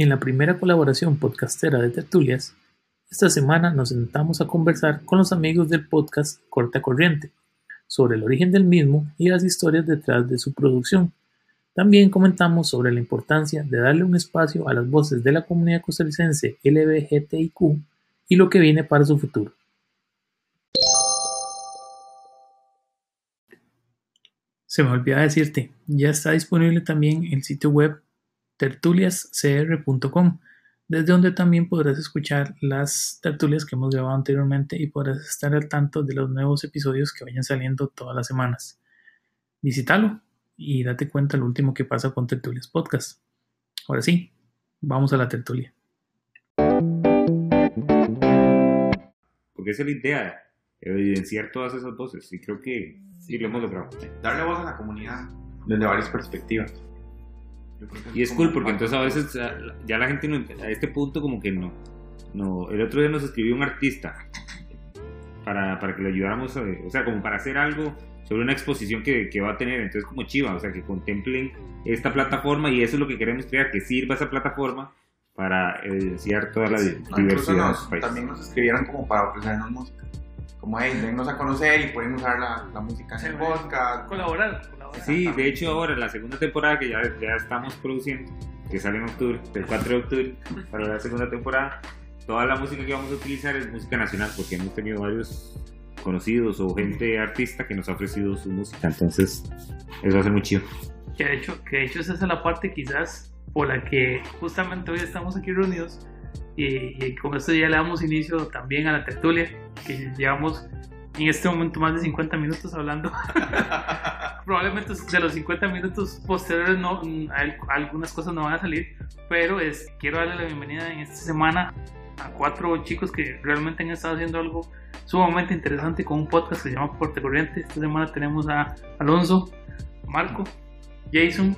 En la primera colaboración podcastera de Tertulias, esta semana nos sentamos a conversar con los amigos del podcast Corta Corriente sobre el origen del mismo y las historias detrás de su producción. También comentamos sobre la importancia de darle un espacio a las voces de la comunidad costarricense LBGTIQ y lo que viene para su futuro. Se me olvidaba decirte, ya está disponible también el sitio web tertuliascr.com, desde donde también podrás escuchar las tertulias que hemos grabado anteriormente y podrás estar al tanto de los nuevos episodios que vayan saliendo todas las semanas. Visítalo y date cuenta lo último que pasa con Tertulias Podcast. Ahora sí, vamos a la tertulia. Porque esa es la idea, evidenciar todas esas voces y creo que sí lo hemos logrado. Darle voz a la comunidad desde varias perspectivas. Y es cool porque entonces a veces ya la gente no, a este punto como que no, no. El otro día nos escribió un artista para, para que le ayudáramos, a, o sea, como para hacer algo sobre una exposición que, que, va a tener, entonces como chiva, o sea, que contemplen esta plataforma y eso es lo que queremos crear, que sirva esa plataforma para evidenciar toda la diversidad de También nos escribieron como para ofrecernos música como, hey, vennos a conocer y pueden usar la, la música en el podcast. Colaborar, Sí, de hecho ahora la segunda temporada que ya, ya estamos produciendo, que sale en octubre, el 4 de octubre, para la segunda temporada, toda la música que vamos a utilizar es música nacional, porque hemos tenido varios conocidos o gente artista que nos ha ofrecido su música, entonces eso va a ser muy chido. Que de hecho, que de hecho esa es la parte quizás por la que justamente hoy estamos aquí reunidos y, con esto ya le damos inicio también a la tertulia, que llevamos en este momento más de 50 minutos hablando. Probablemente de los 50 minutos posteriores no, algunas cosas no van a salir, pero es, quiero darle la bienvenida en esta semana a cuatro chicos que realmente han estado haciendo algo sumamente interesante con un podcast que se llama Porte Corriente. Esta semana tenemos a Alonso, Marco, Jason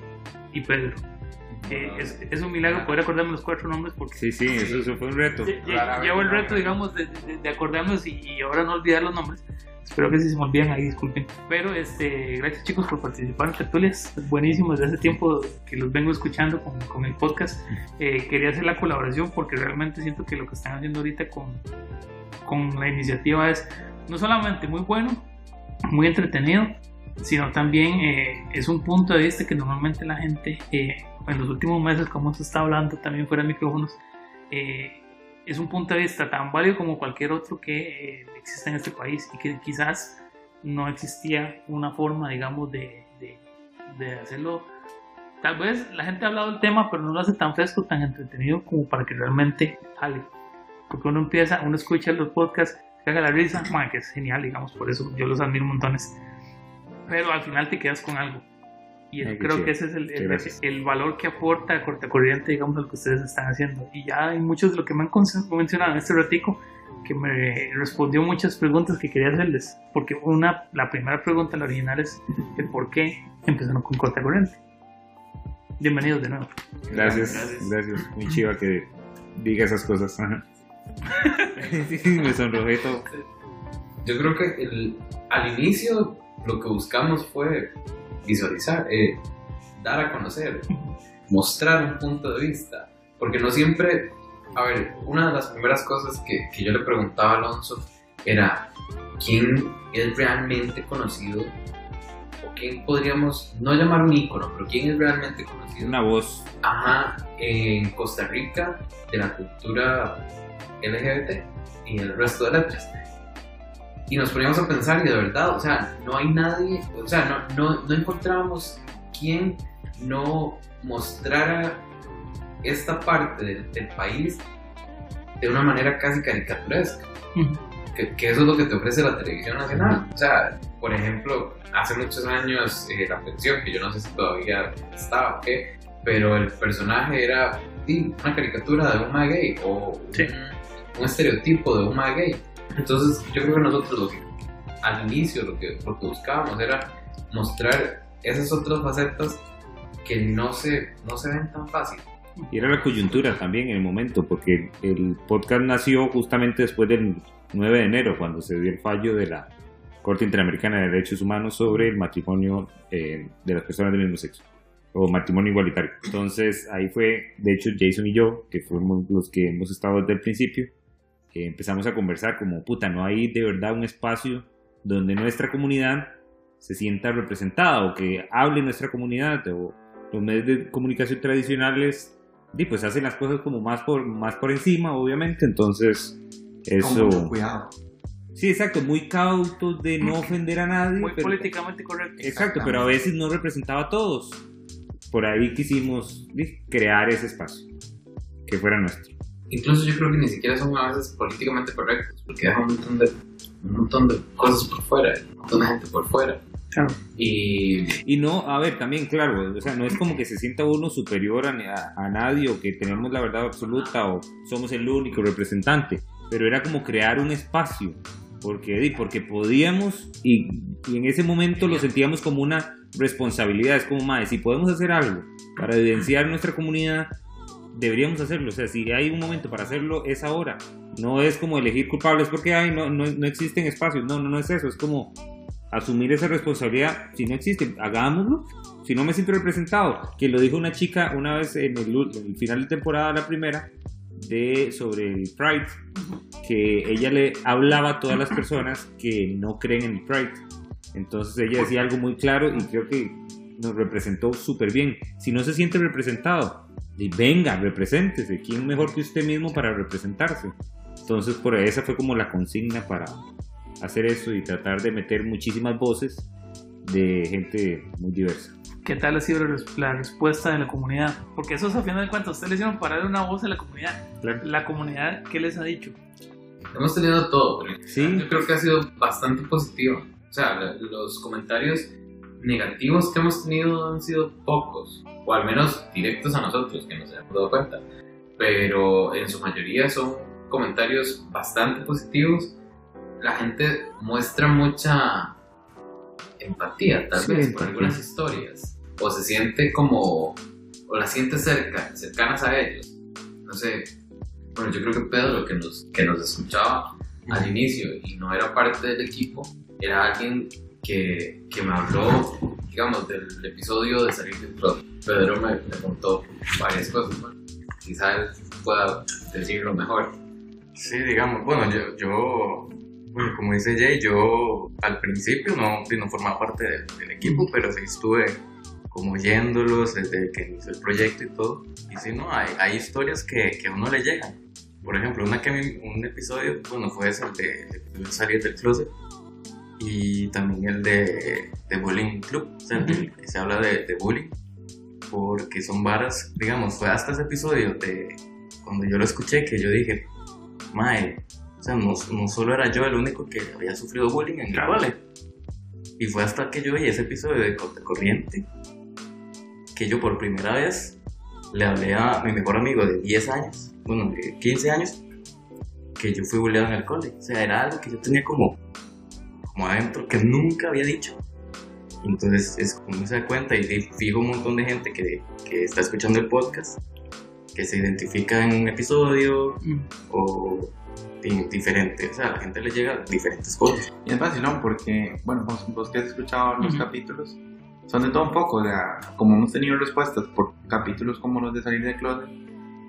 y Pedro es, un milagro poder acordarme los cuatro nombres porque... Sí, sí, eso, fue un reto. Llevo el reto, digamos, de, de, acordarnos y, ahora no olvidar los nombres. Espero que si se me olvidan ahí, disculpen. Pero este, gracias chicos por participar en tertulias. Buenísimo, desde hace tiempo que los vengo escuchando con, con el podcast. Eh, quería hacer la colaboración porque realmente siento que lo que están haciendo ahorita con, con la iniciativa es no solamente muy bueno, muy entretenido, sino también eh, es un punto de vista que normalmente la gente eh, en los últimos meses, como se está hablando también fuera de micrófonos, eh, es un punto de vista tan válido como cualquier otro que existe en este país y que quizás no existía una forma, digamos, de, de, hacerlo. Tal vez la gente ha hablado del tema, pero no lo hace tan fresco, tan entretenido como para que realmente jale. Porque uno empieza, uno escucha los podcasts, se haga la risa, que es genial, digamos, por eso yo los admiro montones pero al final te quedas con algo. Y creo que ese es el, el, valor que aporta Corta Corriente, digamos, a lo que ustedes están haciendo. Y ya hay muchos de lo que me han mencionado en este ratico que me respondió muchas preguntas que quería hacerles. Porque una, la primera pregunta, la original, es el por qué empezaron con Corta Corriente. Bienvenidos de nuevo. Gracias, gracias. Muy chiva que diga esas cosas. me sonrojé todo. Yo creo que el, al inicio lo que buscamos fue visualizar, eh, dar a conocer, mostrar un punto de vista, porque no siempre, a ver, una de las primeras cosas que, que yo le preguntaba a Alonso era, ¿quién es realmente conocido? ¿O quién podríamos, no llamar un ícono, pero quién es realmente conocido? Una voz. Ajá, en Costa Rica, de la cultura LGBT y el resto de letras y nos poníamos a pensar y de verdad, o sea, no hay nadie, o sea, no, no, no encontrábamos quien no mostrara esta parte del, país de una manera casi caricaturesca. que, que, eso es lo que te ofrece la televisión nacional. O sea, por ejemplo, hace muchos años eh, La Pensión, que yo no sé si todavía estaba o qué, pero el personaje era una caricatura de un gay o un, un, estereotipo de un gay entonces, yo creo que nosotros lo que, al inicio lo que, lo que buscábamos era mostrar esas otras facetas que no se, no se ven tan fácil. Y era la coyuntura también en el momento, porque el podcast nació justamente después del 9 de enero, cuando se dio el fallo de la Corte Interamericana de Derechos Humanos sobre el matrimonio eh, de las personas del mismo sexo. o matrimonio igualitario. Entonces ahí fue, de hecho, Jason y yo, que fuimos los que hemos estado desde el principio, que empezamos a conversar como, puta, no hay de verdad un espacio donde nuestra comunidad se sienta representada o que hable nuestra comunidad o los medios de comunicación tradicionales y pues hacen las cosas como más por más por encima obviamente entonces eso Con mucho cuidado. sí exacto muy cautos de no ofender a nadie Muy pero- políticamente correcto. exacto pero a veces no representaba a todos por ahí quisimos crear ese espacio que fuera nuestro Incluso yo creo que ni siquiera son a veces políticamente correctos, porque dejan un montón de, un montón de cosas por fuera, un montón de gente por fuera. Claro. Y Y no, a ver, también, claro, o sea, no es como que se sienta uno superior a, a- a nadie o que tenemos la verdad absoluta o somos el único representante, pero era como crear un espacio, porque, porque podíamos y, y en ese momento lo sentíamos como una responsabilidad, es como, madre, si podemos hacer algo para evidenciar nuestra comunidad, deberíamos hacerlo, o sea, si hay un momento para hacerlo, es ahora, no es como elegir culpables porque ay, no, no, no existen espacios, no, no, no es eso, es como asumir esa responsabilidad. Si no existe, hagámoslo. Si no me siento representado, que lo dijo una chica una vez en el, en el final de temporada, la primera, de sobre el Pride, que ella le hablaba a todas las personas que no creen en el Pride. Entonces ella decía algo muy claro y creo que nos representó súper bien. Si no se siente representado, y venga, represéntese. ¿Quién mejor que usted mismo para representarse? Entonces, por esa fue como la consigna para hacer eso y tratar de meter muchísimas voces de gente muy diversa. ¿Qué tal ha sido la res- la respuesta de la comunidad? Porque eso es a final de cuentas, ustedes le hicieron parar una voz a la comunidad. Claro. La comunidad, ¿qué les ha dicho? hemos tenido todo, pero Sí. yo creo que ha sido bastante positivo. O sea, los comentarios negativos que hemos tenido han sido pocos, o al menos directos a nosotros, que nos hemos dado cuenta. Pero en su mayoría son comentarios bastante positivos. La gente muestra mucha empatía, tal Sí, vez, por algunas historias. O se siente como, o la siente cerca, cercanas a ellos. No sé. Bueno, yo creo que Pedro, que nos, que nos escuchaba al inicio y no era parte del equipo, era alguien que, que me habló, digamos, del episodio de salir del club. Pedro me, me contó varias cosas, bueno, quizá él pueda decirlo mejor. Sí, digamos, bueno, yo, yo bueno, como dice Jay, yo al principio no, no formaba parte del, del equipo, pero sí estuve como oyéndolos desde que inició el proyecto y todo. Y sí, no, hay, hay historias que, que a uno le llegan. Por ejemplo, una que un episodio, bueno, fue ese, el de, de salir del closet. Y también el de, de Bullying Club, o sea, el que se habla de, de bullying. Porque son varas, digamos, fue hasta ese episodio de cuando yo lo escuché que yo dije, Mae, o sea, no, no solo era yo el único que había sufrido bullying en Claro. Y fue hasta que yo vi ese episodio de Corriente que yo por primera vez le hablé a mi mejor amigo de 10 años, bueno, de 15 años, que yo fui bulleado en el cole. O sea, era algo que yo tenía como, como adentro que nunca había dicho. Entonces es como uno se da cuenta y y fijo un montón de gente que, que está escuchando el podcast, que se identifica en un episodio, Mm. o di- diferente, o sea, a la gente le llega diferentes cosas. Y es vacilón porque, bueno, vos, vos que has escuchado los capítulos, son de todo un poco, o sea, como hemos tenido respuestas por capítulos como los de salir de closet,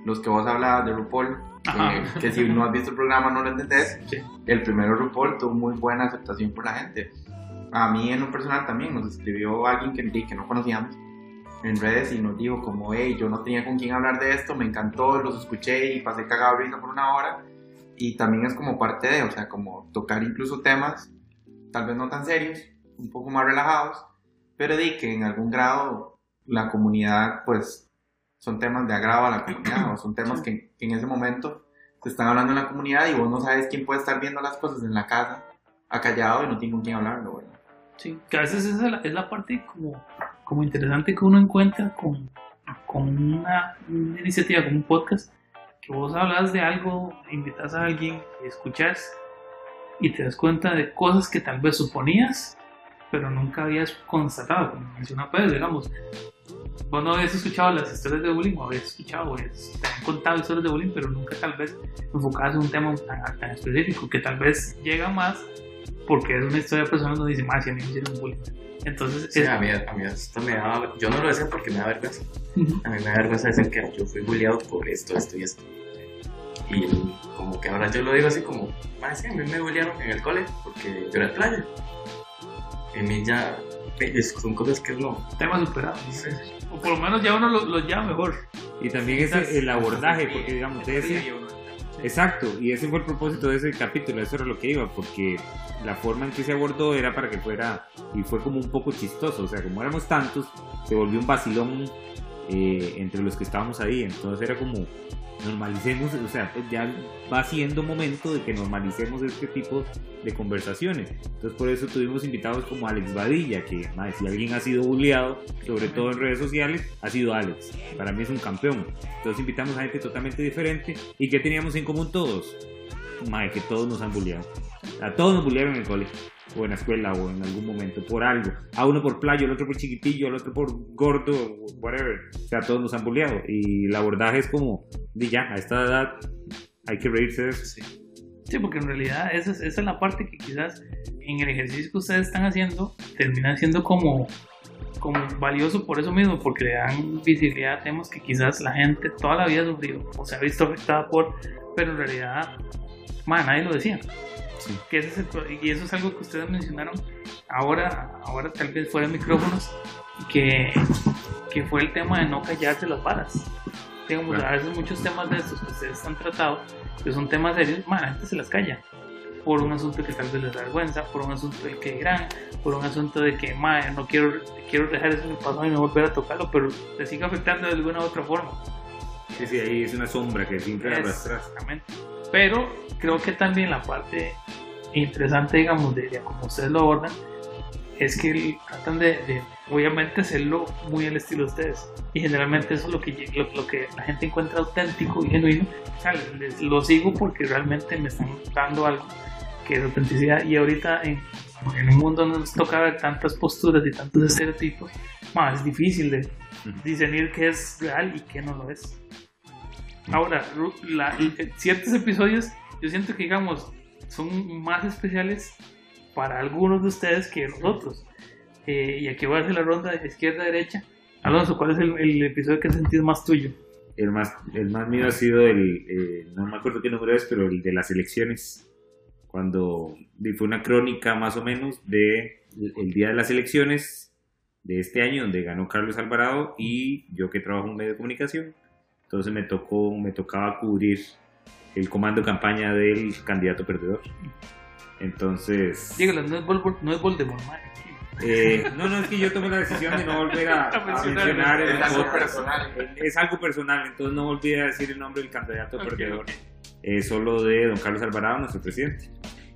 los que vos hablabas de RuPaul, Ajá. que, si no has visto el programa no lo entendés, Sí. el primero RuPaul tuvo muy buena aceptación por la gente. A mí en lo personal también nos escribió alguien que, que no conocíamos en redes y nos dijo como, hey, yo no tenía con quién hablar de esto, me encantó, los escuché y pasé cagado por una hora. Y también es como parte de, o sea, como tocar incluso temas, tal vez no tan serios, un poco más relajados, pero di que en algún grado la comunidad, pues, son temas de agrado a la comunidad, o son temas que, que en ese momento se están hablando en la comunidad y vos no sabes quién puede estar viendo las cosas en la casa, acallado y no tiene con quién hablarlo, ¿verdad? Sí, que a veces esa es la, es la parte como, como interesante que uno encuentra con, con una, una iniciativa, como un podcast, que vos hablas de algo, invitas a alguien, escuchas y te das cuenta de cosas que tal vez suponías, pero nunca habías constatado, como menciona Pedro, digamos. Vos no habías escuchado las historias de bullying, o habías escuchado, o habías- te han contado historias de bullying, pero nunca tal vez enfocadas en un tema tan, tan específico, que tal vez llega más porque es una historia personal donde dice, más si a mí me hicieron bullying. Entonces, Sí, es- a, mí, a mí esto me daba. Yo no lo decía porque me da vergüenza. A mí me da vergüenza decir que yo fui bulleado por esto, esto y esto. Y como que ahora yo lo digo así como, ah, sí, a mí me bullearon en el cole porque yo era de playa. Y a mí ya, son cosas que uno. tema superado. O por lo menos ya uno lo, lo llama mejor. Y también ese, el abordaje, porque digamos, de ese, Exacto, y ese fue el propósito de ese capítulo, eso era lo que iba, porque la forma en que se abordó era para que fuera, y fue como un poco chistoso, o sea, como éramos tantos, se volvió un vacilón eh, entre los que estábamos ahí, entonces era como, normalicemos, o sea, ya va siendo momento de que normalicemos este tipo de conversaciones. Entonces por eso tuvimos invitados como Alex Badilla, que madre, si alguien ha sido bulleado, sobre todo en redes sociales, ha sido Alex. Para mí es un campeón. Entonces invitamos a gente totalmente diferente. ¿Y qué teníamos en común todos? Madre, que todos nos han bulleado. A todos nos bullearon en el colegio, o en la escuela, o en algún momento, por algo. A uno por playo, el otro por chiquitillo, el otro por gordo, whatever. O sea, todos nos han bulleado. Y el abordaje es como, di ya, a esta edad hay que reírse de eso. Sí, porque en realidad esa es, esa es la parte que quizás en el ejercicio que ustedes están haciendo termina siendo como, como valioso por eso mismo, porque le dan visibilidad a temas que quizás la gente toda la vida ha sufrido o se ha visto afectada por, pero en realidad, man, nadie lo decía. Sí. Que ese es el y eso es algo que ustedes mencionaron ahora, ahora tal vez fuera de micrófonos, que, que fue el tema de no callarse las varas. Digamos, Claro. a veces muchos temas de estos que ustedes han tratado, que son temas serios, man, la gente se las calla. Por un asunto que tal vez les da vergüenza, por un asunto del que dirán, por un asunto de que, man, no quiero, quiero dejar eso en el pasado y no volver a tocarlo, pero te sigue afectando de alguna u otra forma. Sí, sí, ahí es una sombra que siempre arrastras. Exactamente. Pero creo que también la parte interesante, digamos, de, de cómo ustedes lo abordan, es que tratan de, de, obviamente, hacerlo muy al estilo de ustedes. Y generalmente eso es lo que, lo, lo que la gente encuentra auténtico y genuino. O sea, les- lo sigo porque realmente me están dando algo que es autenticidad. Y ahorita en, en un mundo donde nos toca ver tantas posturas y tantos estereotipos, más es difícil de discernir qué es real y qué no lo es. Ahora, la- eh, ciertos episodios yo siento que, digamos, son más especiales para algunos de ustedes que nosotros. Eh, y aquí voy a hacer la ronda de izquierda-derecha. Alonso, ¿cuál es el, el episodio que has sentido más tuyo? El más, el más mío ha sido el, eh, no me acuerdo qué número es, pero el de las elecciones. Cuando fue una crónica más o menos de el día de las elecciones de este año, donde ganó Carlos Alvarado y yo que trabajo en medio de comunicación. Entonces me tocó, me tocaba cubrir el comando de campaña del candidato perdedor. Entonces. Dígalo, no es, Vol- no es Voldemort, mae. Eh, no, no, es que yo tomé la decisión de no volver a, a mencionar el Es algo personal. Es algo personal, entonces no volví a decir el nombre del candidato Ok, perdedor. ok. Eh, solo de don Carlos Alvarado, nuestro presidente.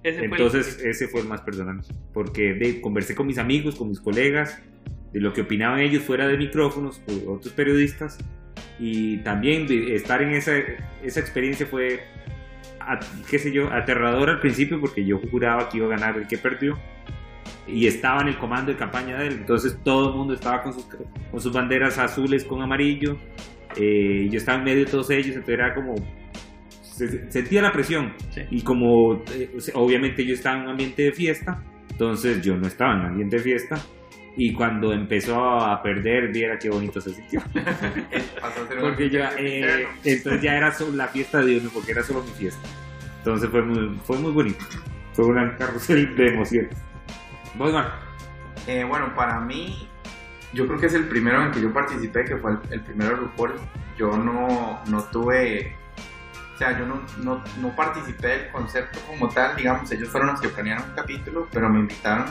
Ese fue el- Entonces, ese fue el más personal. Porque de- conversé con mis amigos, con mis colegas, de lo que opinaban ellos fuera de micrófonos, por otros periodistas. Y también estar en esa, esa experiencia fue, a- qué sé yo, aterrador al principio porque yo juraba que iba a ganar el que perdió. Y estaba en el comando de campaña de él. Entonces todo el mundo estaba con sus, con sus banderas azules con amarillo. Eh, yo estaba en medio de todos ellos, entonces era como... se- sentía la presión. Sí. Y como eh, obviamente yo estaba en un ambiente de fiesta, entonces yo no estaba en un ambiente de fiesta. Y cuando empezó a perder, viera qué bonito se sintió. Un Porque ya, eh, entonces ya era solo la fiesta de uno, porque era solo mi fiesta. Entonces fue muy, fue muy bonito. Fue una carrusel de emociones. ¿Vos? Eh, bueno, para mí, yo creo que es el primero en que yo participé, que fue el, el primero de RuPaul. Yo no, no tuve, o sea, yo no, no, no participé del concepto como tal, digamos, ellos fueron los que planearon el capítulo, pero me invitaron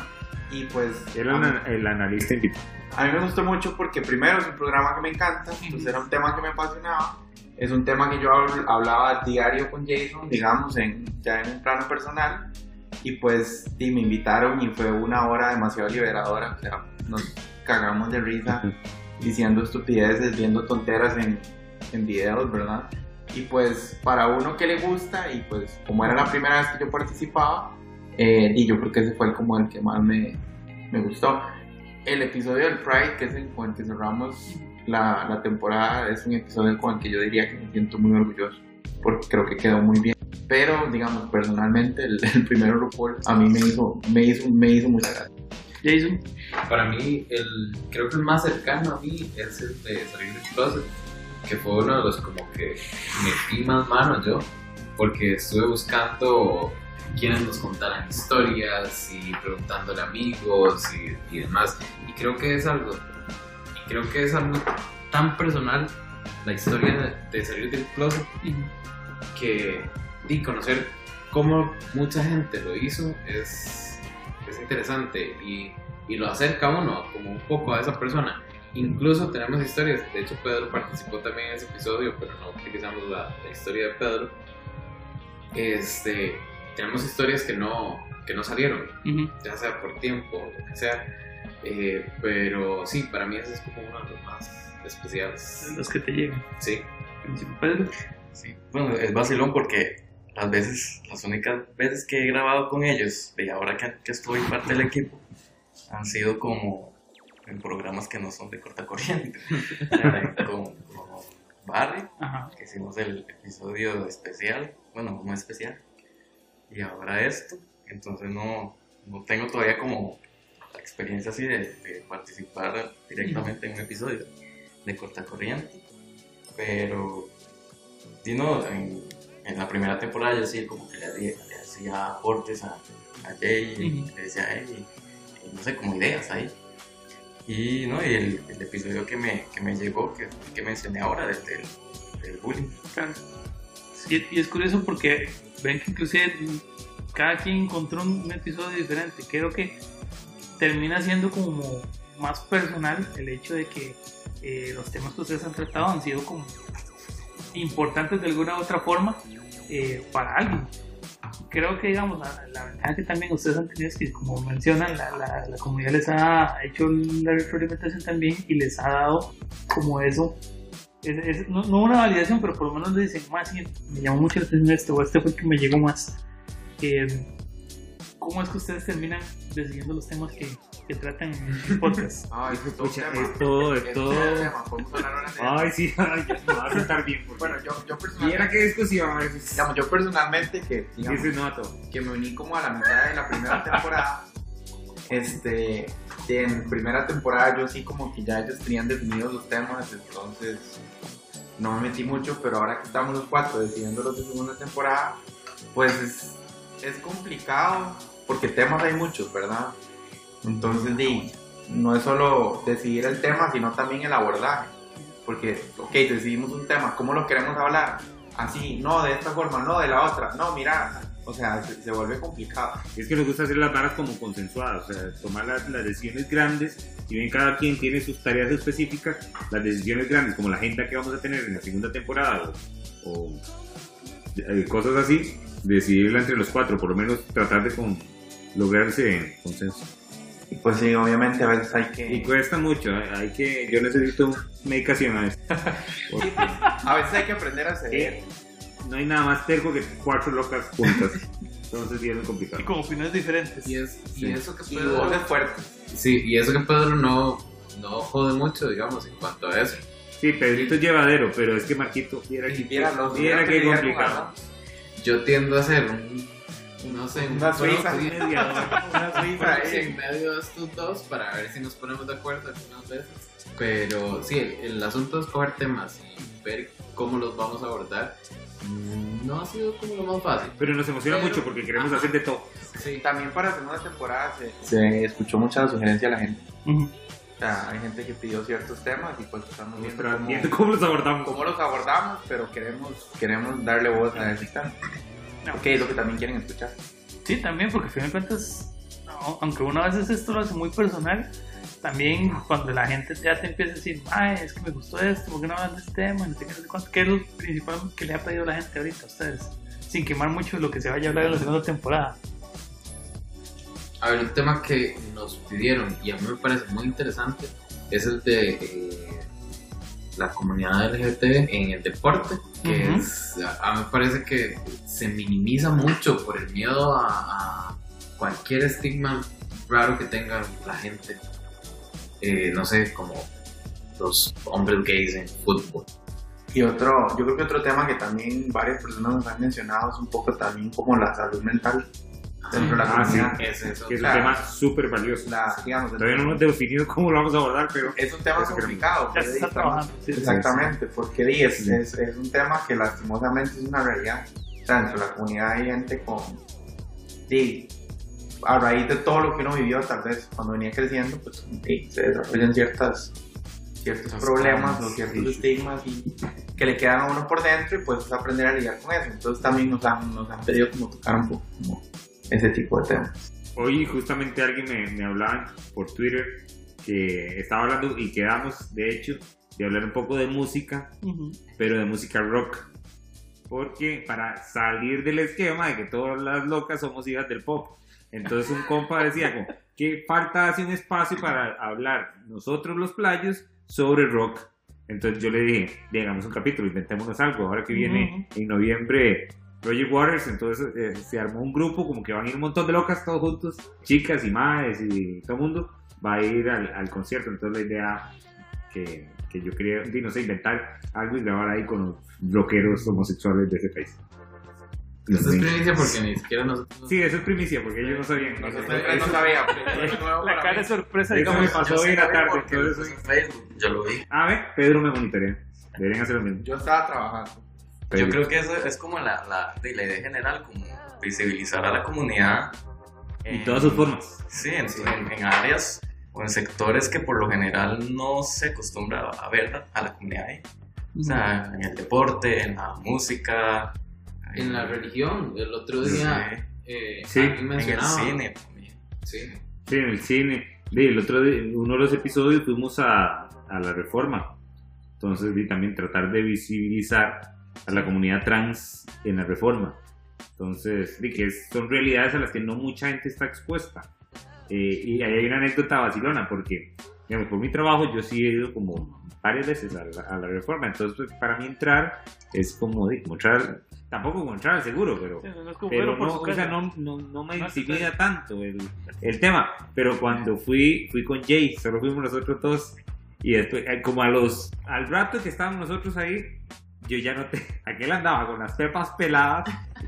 y pues... Era mí- el analista invitado. a mí me gustó mucho porque primero es un programa que me encanta, entonces era un tema que me apasionaba, es un tema que yo habl- hablaba diario con Jason, digamos, en, ya en un plano personal, y pues sí, me invitaron y fue una hora demasiado liberadora, o sea, nos cagamos de risa diciendo estupideces, viendo tonteras en, en videos, ¿verdad? Y pues para uno que le gusta y pues como era la primera vez que yo participaba, eh, y yo creo que ese fue como el que más me, me gustó el episodio del Pride, que es el con el que cerramos la, la temporada, es un episodio con el que yo diría que me siento muy orgulloso. porque creo que quedó muy bien. Pero, digamos, personalmente, el, el primer RuPaul a mí me hizo, me hizo, me hizo mucha gracia. Jason. Para mí, el, creo que el más cercano a mí es el de salir del closet, que fue uno de los como que metí más manos yo, porque estuve buscando quienes nos contaran historias y preguntándole a amigos y, y demás. Y creo que es algo, y creo que es algo tan personal la historia de, de salir del closet que y conocer cómo mucha gente lo hizo es, es interesante y, y lo acerca a uno como un poco a esa persona. Incluso tenemos historias, de hecho Pedro participó también en ese episodio, pero no utilizamos la, la historia de Pedro. Este, tenemos historias que no, que no salieron, Ujú. ya sea por tiempo o lo que sea. Eh, pero sí, para mí ese es como uno de los más especiales. Los que te llegan. Sí. Sí, bueno, es vacilón porque las veces, las únicas veces que he grabado con ellos, y ahora que, que estoy parte del equipo, han sido como en programas que no son de corta corriente. Con, con Barry, Ajá. que hicimos el episodio especial, bueno, no especial, y ahora esto, entonces no, no tengo todavía como la experiencia así de, de participar directamente en un episodio de corta corriente, pero sí, no, en, en la primera temporada yo sí como que le, hacía aportes a, a Jay, y Ujú. le decía a él, y, y no sé, como ideas ahí. Y, ¿no? y el, el episodio que me, que me llegó, que, que mencioné ahora, del, del, del bullying. Claro. Sí, y es curioso porque ven que inclusive cada quien encontró un episodio diferente. Creo que termina siendo como más personal el hecho de que eh, los temas que ustedes han tratado han sido como importantes de alguna u otra forma eh, para alguien. Creo que, digamos, la, ventaja que también ustedes han tenido es que, como mencionan, la, la comunidad les ha hecho la retroalimentación también y les ha dado como eso es, es- no, no una validación, pero por lo menos le dicen, más sí, me llamó mucho la atención esto, o este fue el que me llegó más. Eh, ¿Cómo es que ustedes terminan decidiendo los temas que, que tratan en el podcast? Ay, es todo un Escucha, tema. es todo, es todo. todo un tema, podemos hablar ahora de Ay, sí, ay, ya me va a sentar bien. porque- Bueno, yo, yo personalmente, qué discusión digamos, yo personalmente que, digamos, que me uní como a la mitad de la primera temporada. Este, en primera temporada yo sí como que ya ellos tenían definidos los temas, entonces no me metí mucho, pero ahora que estamos los cuatro decidiendo los de segunda temporada, pues es, es complicado porque temas hay muchos, ¿verdad? Entonces di, no es solo decidir el tema, sino también el abordaje. Porque, ok, decidimos un tema, ¿cómo lo queremos hablar? Así, no, de esta forma, no, de la otra, no, mira, o sea, se, se vuelve complicado. Es que nos gusta hacer las varas como consensuadas, o sea, tomar las, las decisiones grandes, y bien cada quien tiene sus tareas específicas, las decisiones grandes, como la agenda que vamos a tener en la segunda temporada, o, o, eh, cosas así, decidirla entre los cuatro, por lo menos tratar de con, lograr ese consenso. Y pues sí, obviamente a veces hay Y que... cuesta mucho, eh, hay que, yo necesito medicación a esto, porque A veces hay que aprender a ceder. no hay nada más terco que cuatro locas juntas, entonces sí es muy complicado. Y con opiniones diferentes. Y, es, Sí. y eso que Y Pedro, voces fuertes. sí, y eso que Pedro no, no jode mucho, digamos, en cuanto a eso. Sí, Pedrito es llevadero, pero es que Marquito, viera que, Viera que complicado. Yo tiendo a ser un, no sé, un Una bueno, suiza. Una en medio de estos dos para ver si nos ponemos de acuerdo algunas veces. Pero sí, el, el asunto es coger temas y ver cómo los vamos a abordar. Mm, No ha sido como lo más fácil. Pero nos emociona Pero- mucho porque queremos hacer de todo. Sí, También para la segunda temporada se, se escuchó mucha sugerencia de la gente. Ujú. O sea, hay gente que pidió ciertos temas y pues estamos viendo cómo, viendo cómo los abordamos. cómo los abordamos, pero queremos, queremos darle voz a ese tema. No. Que es lo que también quieren escuchar. Sí, también, porque al final de cuentas, no, aunque uno a veces esto lo hace muy personal, también cuando la gente ya te empieza a decir, ay, es que me gustó esto, ¿por qué no hablan de este tema? No sé qué, no sé cuánto. ¿Qué es lo principal que le ha pedido la gente ahorita a ustedes? Sin quemar mucho lo que se vaya a hablar en la segunda temporada. A ver, un tema que nos pidieron y a mí me parece muy interesante es el de eh, la comunidad LGBT en el deporte, que es, a a mí me parece que se minimiza mucho por el miedo a, a cualquier estigma raro que tenga la gente. Eh, no sé, como los hombres gays en fútbol. Y otro, yo creo que otro tema que también varias personas nos han mencionado es un poco también como la salud mental dentro de la Ah, sí. comunidad. Es eso. Que es un tema súper valioso. La, digamos, Todavía no hemos definido cómo lo vamos a abordar, pero es un tema complicado. Porque se está trabajando. sí, sí. Exactamente, porque di, es, Sí. es, es un tema que lastimosamente es una realidad. O sea, dentro de la comunidad hay gente con. di, a raíz de todo lo que uno vivió, tal vez cuando venía creciendo, pues di, se desarrollan ciertas, ciertos Los problemas o ciertos sí. estigmas y que le quedan a uno por dentro y pues es aprender a lidiar con eso. Entonces también nos han, nos han pedido como tocar un poco como ese tipo de temas. hoy justamente alguien me, me hablaba por Twitter que estaba hablando y quedamos, de hecho, de hablar un poco de música, Ujú. pero de música rock. Porque para salir del esquema de que todas las locas somos hijas del pop. Entonces un compa decía como, que falta hace un espacio para hablar nosotros los playos sobre rock. Entonces yo le dije, digamos un capítulo, inventémonos algo. Ahora que viene en noviembre Roger Waters, entonces eh, se armó un grupo como que van a ir un montón de locas todos juntos, chicas y madres y todo el mundo va a ir al, al concierto. Entonces la idea que, que yo quería, no sé, inventar algo y grabar ahí con los rockeros homosexuales de ese país. Eso es primicia porque ni siquiera nosotros. Sí, eso es primicia, porque ellos no sabían. Nosotros no sabíamos, La cara de sorpresa, digamos. me pasó hoy en la tarde. yo lo vi. A ver, Pedro me monitorea. Deberían hacer lo mismo. Yo estaba trabajando. Yo creo que eso es como la, la, la idea general, como visibilizar a la comunidad. Y en- todas sus formas. Sí, en, en- en áreas o en sectores que por lo general no se acostumbra a ver a la comunidad ahí. O sea, en el deporte, en la música. En la religión, el otro día eh, Sí, en el cine también. Sí. Sí, en el cine. Sí, el otro día, uno de los episodios fuimos a, a la reforma. Entonces, y también tratar de visibilizar a la comunidad trans en la reforma. Entonces, de que son realidades a las que no mucha gente está expuesta. Eh, y ahí hay una anécdota vacilona, porque, digamos, por mi trabajo yo sí he ido como varias veces a la, a la reforma. Entonces, pues, para mí entrar es como, de, como entrar, tampoco entrar al seguro, pero Sí, no es como pero no, o sea, no, no, no me intimida tanto el, el tema. Pero cuando fui, fui con Jay, solo fuimos nosotros dos. Y después, eh, como a los, al rato que estábamos nosotros ahí, yo ya no te, aquel andaba con las pepas peladas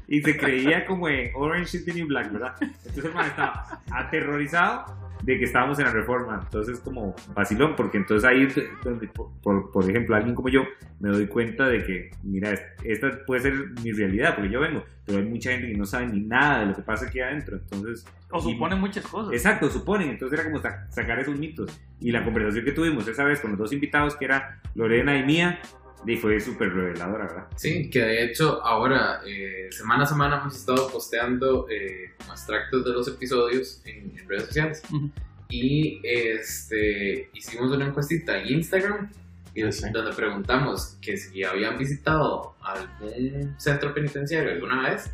y se creía como en Orange is the New Black, ¿verdad? Entonces el man estaba aterrorizado de que estábamos en la reforma. Entonces como vacilón, porque entonces ahí donde, por, por, ejemplo, alguien como yo, me doy cuenta de que, mira, esta puede ser mi realidad, porque yo vengo, pero hay mucha gente que no sabe ni nada de lo que pasa aquí adentro. Entonces, O suponen muchas cosas. Exacto, suponen. Entonces era como sa- sacar esos mitos. Y la conversación que tuvimos esa vez con los dos invitados, que era Lorena y Mía, y fue súper reveladora, ¿verdad? Sí, que de hecho ahora, eh, semana a semana hemos estado posteando eh, como extractos de los episodios en, en redes sociales. Ujú. Y este, hicimos una encuestita en Instagram y donde preguntamos que si habían visitado algún centro penitenciario alguna vez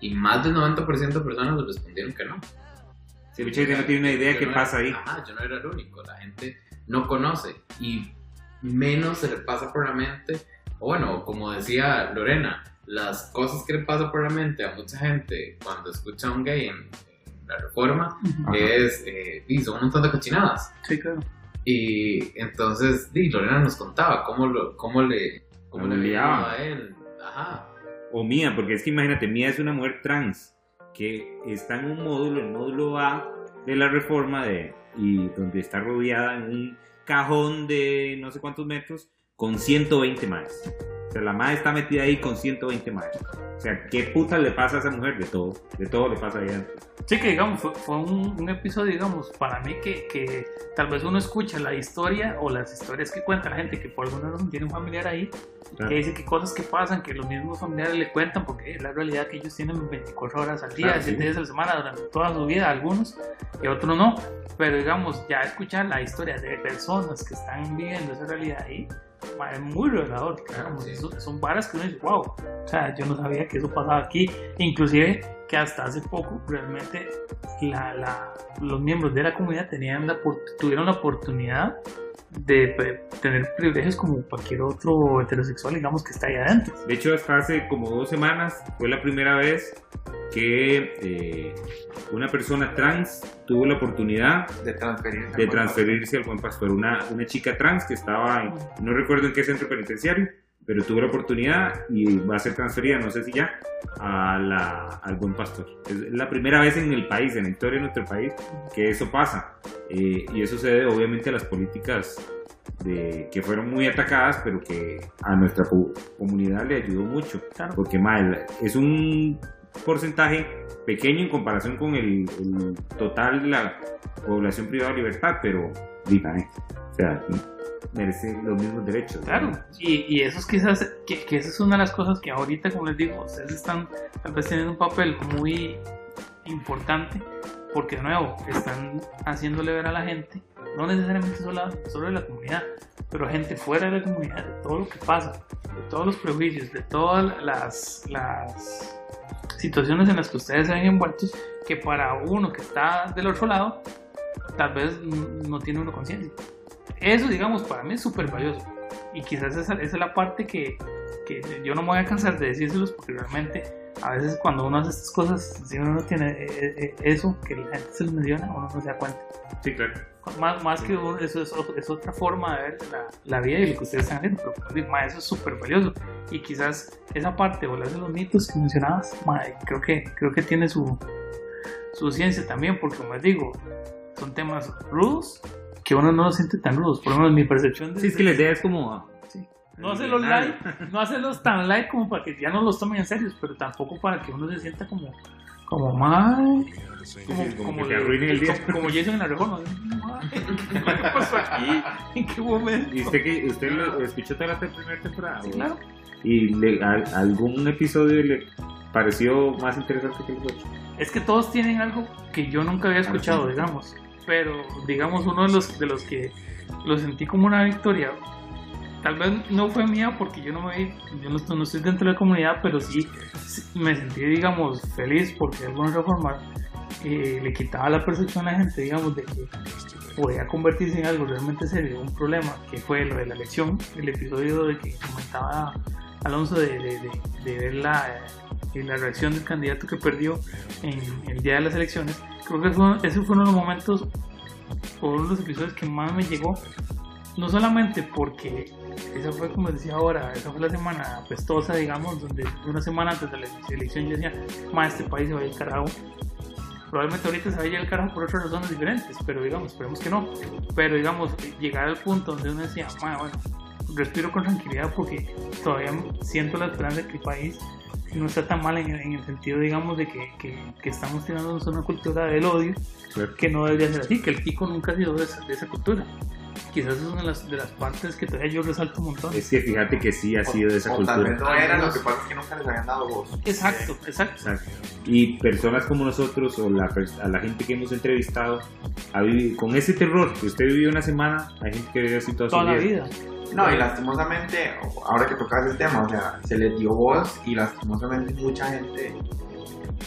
y más del 90% de personas nos respondieron que no. Si mucha gente no tiene una idea Yo qué no pasa era- ahí. Ajá, yo no era el único, la gente no conoce y menos se le pasa por la mente, o bueno, como decía Lorena, las cosas que le pasa por la mente a mucha gente cuando escucha a un gay en, en la reforma. Ajá. es, eh, y son un montón de cochinadas. Sí, claro. Y entonces, di, Lorena nos contaba cómo, lo, cómo le, cómo le liaba a él. Ajá. O Mía, porque es que imagínate, Mía es una mujer trans que está en un módulo, el módulo A de la reforma, de, y donde está rodeada en un cajón de no sé cuántos metros con 120 más. O sea, la madre está metida ahí con 120 más. O sea, ¿qué puta le pasa a esa mujer? De todo, de todo le pasa ahí adentro. Sí, que digamos, fue, fue un, un episodio, digamos, para mí que, que tal vez uno escucha la historia o las historias que cuenta la gente que por alguna razón tiene un familiar ahí, Claro. que dice que cosas que pasan, que los mismos familiares le cuentan, porque es la realidad que ellos tienen 24 horas al día, Claro, 7 sí. días a la semana, durante toda su vida, algunos, y otros no. Pero digamos, ya escuchar la historia de personas que están viviendo esa realidad ahí, es muy revelador. digamos, sí. son- son varas que uno dice, wow, o sea, yo no sabía que eso pasaba aquí. Inclusive que hasta hace poco realmente la, la- los miembros de la comunidad tenían la, tuvieron la oportunidad de tener privilegios como cualquier otro heterosexual, digamos, que está ahí adentro. De hecho, hasta hace como dos semanas fue la primera vez que eh, una persona trans tuvo la oportunidad De transferir. de transferirse al buen pastor. Una, una chica trans que estaba, en, no recuerdo en qué centro penitenciario, pero tuve la oportunidad y va a ser transferida, no sé si ya, a la, al Buen Pastor. Es la primera vez en el país, en la historia de nuestro país, que eso pasa. Eh, y eso se debe obviamente a las políticas de, que fueron muy atacadas, pero que a nuestra co- comunidad le ayudó mucho. Claro. Porque mal, es un porcentaje pequeño en comparación con el, el total de la población privada de libertad, pero. O sea, merece los mismos derechos. Claro, y, y eso es quizás, que, esa es una de las cosas que ahorita, como les digo, ustedes están tal vez teniendo un papel muy importante, porque de nuevo, están haciéndole ver a la gente, no necesariamente solo, de la comunidad, pero gente fuera de la comunidad, de todo lo que pasa, de todos los prejuicios, de todas las, las situaciones en las que ustedes se ven envueltos, que para uno que está del otro lado, tal vez no tiene una conciencia. Eso, digamos, para mí es súper valioso. Y quizás esa, esa es la parte que, que yo no me voy a cansar de decírselos porque realmente a veces cuando uno hace estas cosas, si uno no tiene eh, eh, eso que la gente se lo menciona, uno no se da cuenta. Sí, claro. Más, más que uno, eso es, o- es otra forma de ver la, la vida y lo que ustedes están haciendo. Pero digo, ma, eso es súper valioso. Y quizás esa parte, volar de los mitos que mencionabas, ma, creo que, creo que tiene su, su ciencia también, porque como les digo, son temas rudos que uno no los siente tan rudos. Por lo menos mi percepción de Sí, es que la idea es como... no hacerlos light, no hacerlos tan light como para que ya no los tomen en serio, pero tampoco para que uno se sienta como, como mal, como, sí, como como, que arruine el día. como, como Jason en la reforma. "Ay, ¿Qué pasó aquí? ¿En qué momento? ¿Y usted, que, usted lo escuchó toda la primera temporada? Sí, claro. ¿Y le- a- algún episodio le pareció más interesante que el otro? Es que todos tienen algo que yo nunca había escuchado, digamos. Pero, digamos, uno de los, de los que lo sentí como una victoria, tal vez no fue mía porque yo no me yo no, estoy dentro de la comunidad, pero sí, me sentí, digamos, feliz porque de alguna forma eh, le quitaba la percepción a la gente, digamos, de que podía convertirse en algo realmente serio, un problema que fue lo de la elección, el episodio de que comentaba Alonso de, de, de- de ver la, eh, la reacción del candidato que perdió en el día de las elecciones. Creo que fue, ese fue uno de los momentos o uno de los episodios que más me llegó, no solamente porque esa fue, como decía ahora, esa fue la semana apestosa, digamos, donde una semana antes de la elección yo decía, más este país se va a ir carajo. Probablemente ahorita se vaya al carajo por otras razones diferentes, pero digamos, esperemos que no. Pero digamos, llegar al punto donde uno decía, "Ma, bueno, respiro con tranquilidad porque todavía siento la esperanza de que el país no está tan mal en, en el sentido, digamos, de que, que, que estamos tirando una cultura del odio que no debería ser así, que el tico nunca ha sido de esa, de esa cultura. Quizás es una de las, de las partes que todavía yo resalto un montón. Es que fíjate que sí ha sido de esa o tal vez cultura. no era, lo que pasa es que nunca les habían dado voz. Exacto, exacto. Exacto. Y personas como nosotros o la, a la gente que hemos entrevistado, ha vivido, con ese terror que usted vivió una semana, hay gente que vive así toda, Toda su la vida. No, y lastimosamente, ahora que tocas el tema, o sea, se les dio voz y lastimosamente mucha gente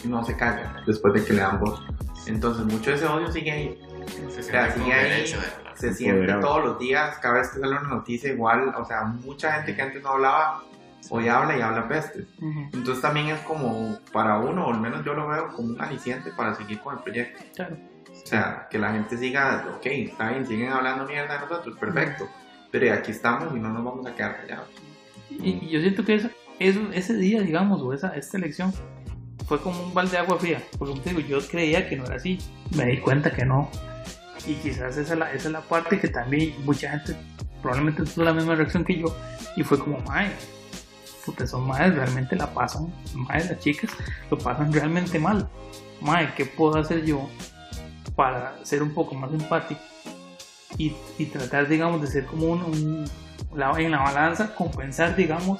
no se calla después de que le dan voz. Entonces, mucho de ese odio sigue ahí. Se O sea, siente sigue ahí, se siente todos los días, cada vez que sale una noticia igual, o sea, mucha gente que antes no hablaba, hoy habla y habla peste. Ujú, Entonces también es como, para uno, o al menos yo lo veo como un aliciente para seguir con el proyecto. Claro. O sea, que la gente siga, ok, está bien, siguen hablando mierda de nosotros, perfecto. Pero aquí estamos y no nos vamos a quedar callados. Y, y yo siento que eso, eso, ese día, digamos, o esa, esta elección, fue como un balde de agua fría. Porque digo, yo creía que no era así. Me di cuenta que no. Y quizás esa es la, esa es la parte que también mucha gente probablemente tuvo la misma reacción que yo. Y fue como, mae, puta, son madres realmente la pasan, madres, las chicas lo pasan realmente mal. Mae, ¿qué puedo hacer yo para ser un poco más empático y, y tratar, digamos, de ser como un, un- la- en la balanza, compensar, digamos,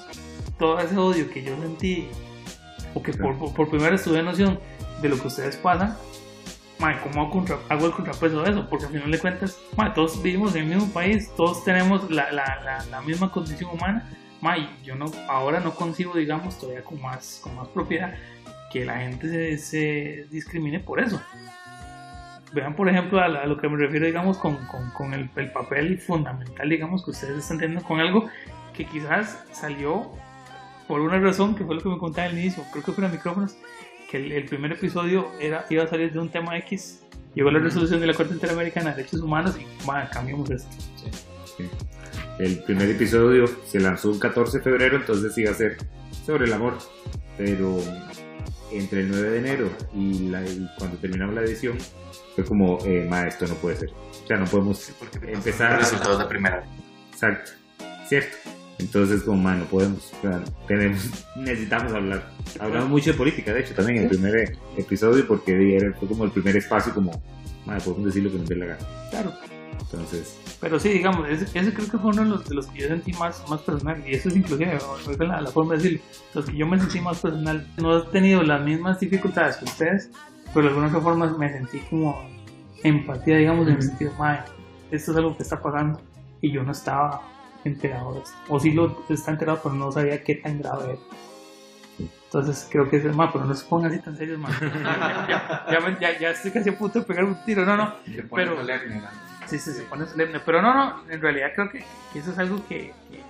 todo ese odio que yo sentí o que por, por, por primera vez tuve noción de lo que ustedes pasan, mae, ¿cómo hago, contra- hago el contrapeso de eso? Porque al final de cuentas, mae, todos vivimos en el mismo país, todos tenemos la, la, la, la misma condición humana. Mae, yo no, ahora no concibo, digamos, todavía con más, con más propiedad que la gente se, se discrimine por eso. Vean, por ejemplo, a, la- a lo que me refiero, digamos, con, con, con el, el papel fundamental, digamos, que ustedes están teniendo con algo que quizás salió por una razón, que fue lo que me contaba al inicio, creo que fueron micrófonos, que el, el primer episodio era, iba a salir de un tema X, llegó la resolución de la Corte Interamericana de Derechos Humanos y, bueno, cambiamos esto. el primer episodio se lanzó un 14 de febrero, entonces iba a ser sobre el amor. Pero entre el 9 de enero y, la- y cuando terminamos la edición, fue como, eh, ma, esto no puede ser. O sea, no podemos empezar Resultados de primera. Exacto, cierto. Entonces, como, man, no podemos, o sea, tenemos, necesitamos hablar. Hablamos mucho de política, de hecho, también en el primer eh, episodio, porque era- fue como el primer espacio, como, man, podemos decir lo que nos dé la gana. Claro. Entonces, Pero sí, digamos, ese, ese creo que fue uno de los, de los que yo sentí más, más personal. Y eso es inclusive, la, la forma de decirlo, los que yo me sentí más personal. No he tenido las mismas dificultades que ustedes, pero de alguna otra forma me sentí como empatía, digamos, en el sentido, madre, esto es algo que está pasando y yo no estaba enterado de esto. O sí lo está enterado, pero no sabía qué tan grave era. Entonces creo que es el más, pero no se pongan así tan serios, man. ya, ya, me- ya- ya estoy casi a punto de pegar un tiro, no, no. Pero-. Sí, sí, se pone solemne. Pero no, no, en realidad creo que, que eso es algo que, que-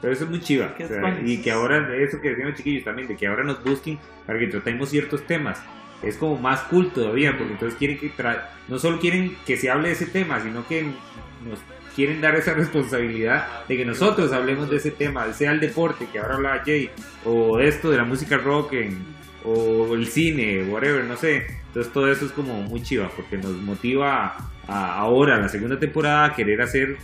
pero eso es muy chiva. ¿Qué o sea, es y que ahora, de eso que decían los chiquillos también, de que ahora nos busquen para que tratemos ciertos temas. Es como más cool todavía, porque entonces quieren que tra- no solo quieren que se hable de ese tema, sino que nos quieren dar esa responsabilidad de que nosotros hablemos de ese tema, sea el deporte, que ahora hablaba Jay, o esto de la música rock, en- o el cine, whatever, no sé. Entonces todo eso es como muy chiva, porque nos motiva a, ahora, la segunda temporada, a querer hacer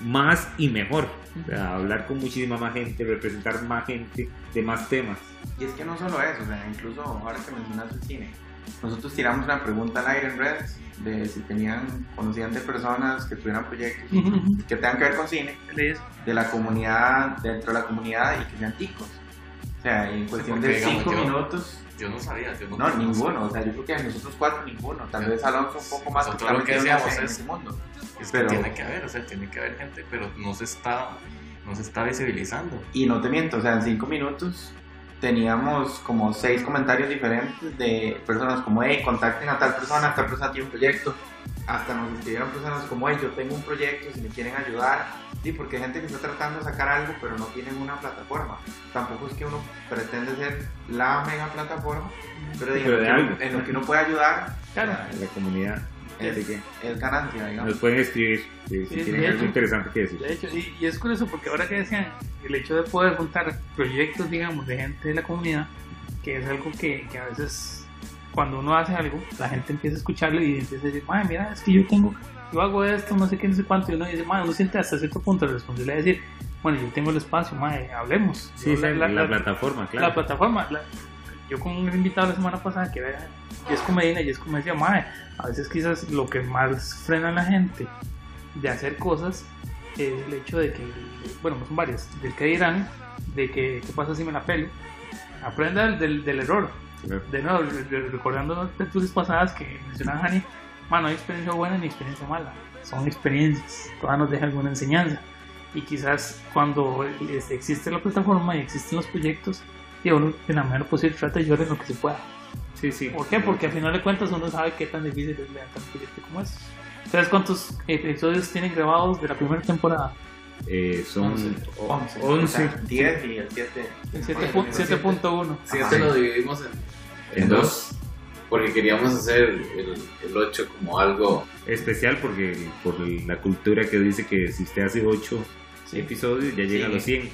más y mejor. O sea, hablar con muchísima más gente, representar más gente de más temas. Y es que no solo eso, o sea, incluso ahora que mencionas el cine, nosotros tiramos una pregunta al aire en redes de si tenían, conocían de personas que tuvieran proyectos que tengan que ver con cine, de la comunidad, dentro de la comunidad y que sean ticos. Sea, en cuestión de digamos, cinco yo- minutos, Yo no sabía. Yo no no, ninguno, o sea, yo creo que a nosotros cuatro ninguno, tal vez Alonso un poco más Nosotros lo que metido en ese mundo. Es que Pero- tiene que haber, o sea, tiene que haber gente, pero no se está, no se está visibilizando. Y no te miento, o sea, en cinco minutos teníamos como seis comentarios diferentes de personas como, hey, contacten a tal persona, tal persona tiene un proyecto. Hasta nos escribieron personas como, hey, yo tengo un proyecto, si me quieren ayudar. Sí, porque hay gente que está tratando de sacar algo, pero no tienen una plataforma. Tampoco es que uno pretende ser la mega plataforma, pero, en, Pero lo de que uno- algo. en lo que uno puede ayudar, Claro. En la comunidad. Es, es ganancia, digamos. nos pueden escribir si, si Sí, tienen algo hecho. interesante que decir. De hecho, y, y es curioso porque ahora que decían el hecho de poder juntar proyectos, digamos, de gente de la comunidad, que es algo que, que a veces cuando uno hace algo, la gente empieza a escucharlo y empieza a decir, mira, es que yo tengo, yo hago esto, no sé qué, no sé cuánto, y uno dice, madre, uno siente hasta cierto punto la responsabilidad de decir, bueno, yo tengo el espacio, madre, hablemos. Sí, Yo sí, la- la, la- la- plataforma, claro. la plataforma. la- yo con un invitado la semana pasada que era Jesco Medina, Jesco me decía, mae, a veces quizás lo que más frena a la gente de hacer cosas es el hecho de que, bueno, son varias, del que dirán, de que, ¿qué pasa si me la pelo? Aprenda del, del, del error. Claro. De nuevo, re- re- recordando las lecturas pasadas que mencionaba Hani, man, no hay experiencia buena ni experiencia mala, son experiencias, todas nos dejan alguna enseñanza. Y quizás cuando este, existe la plataforma y existen los proyectos, uno en la medida posible trata de ayudar en lo que se pueda. Sí, sí. ¿Por qué? Porque al final de cuentas uno sabe qué tan difícil es levantar un proyecto como ese. ¿Sabes cuántos episodios tienen grabados de la primera temporada? Eh, son Once. 11, 11 10 y el 7. El 7.1. 7.1. Sí, Ajá. este lo dividimos en, en En dos, porque queríamos hacer el, el 8 como algo especial porque por la cultura que dice que si usted hace 8 Sí. episodios ya llega a los 100.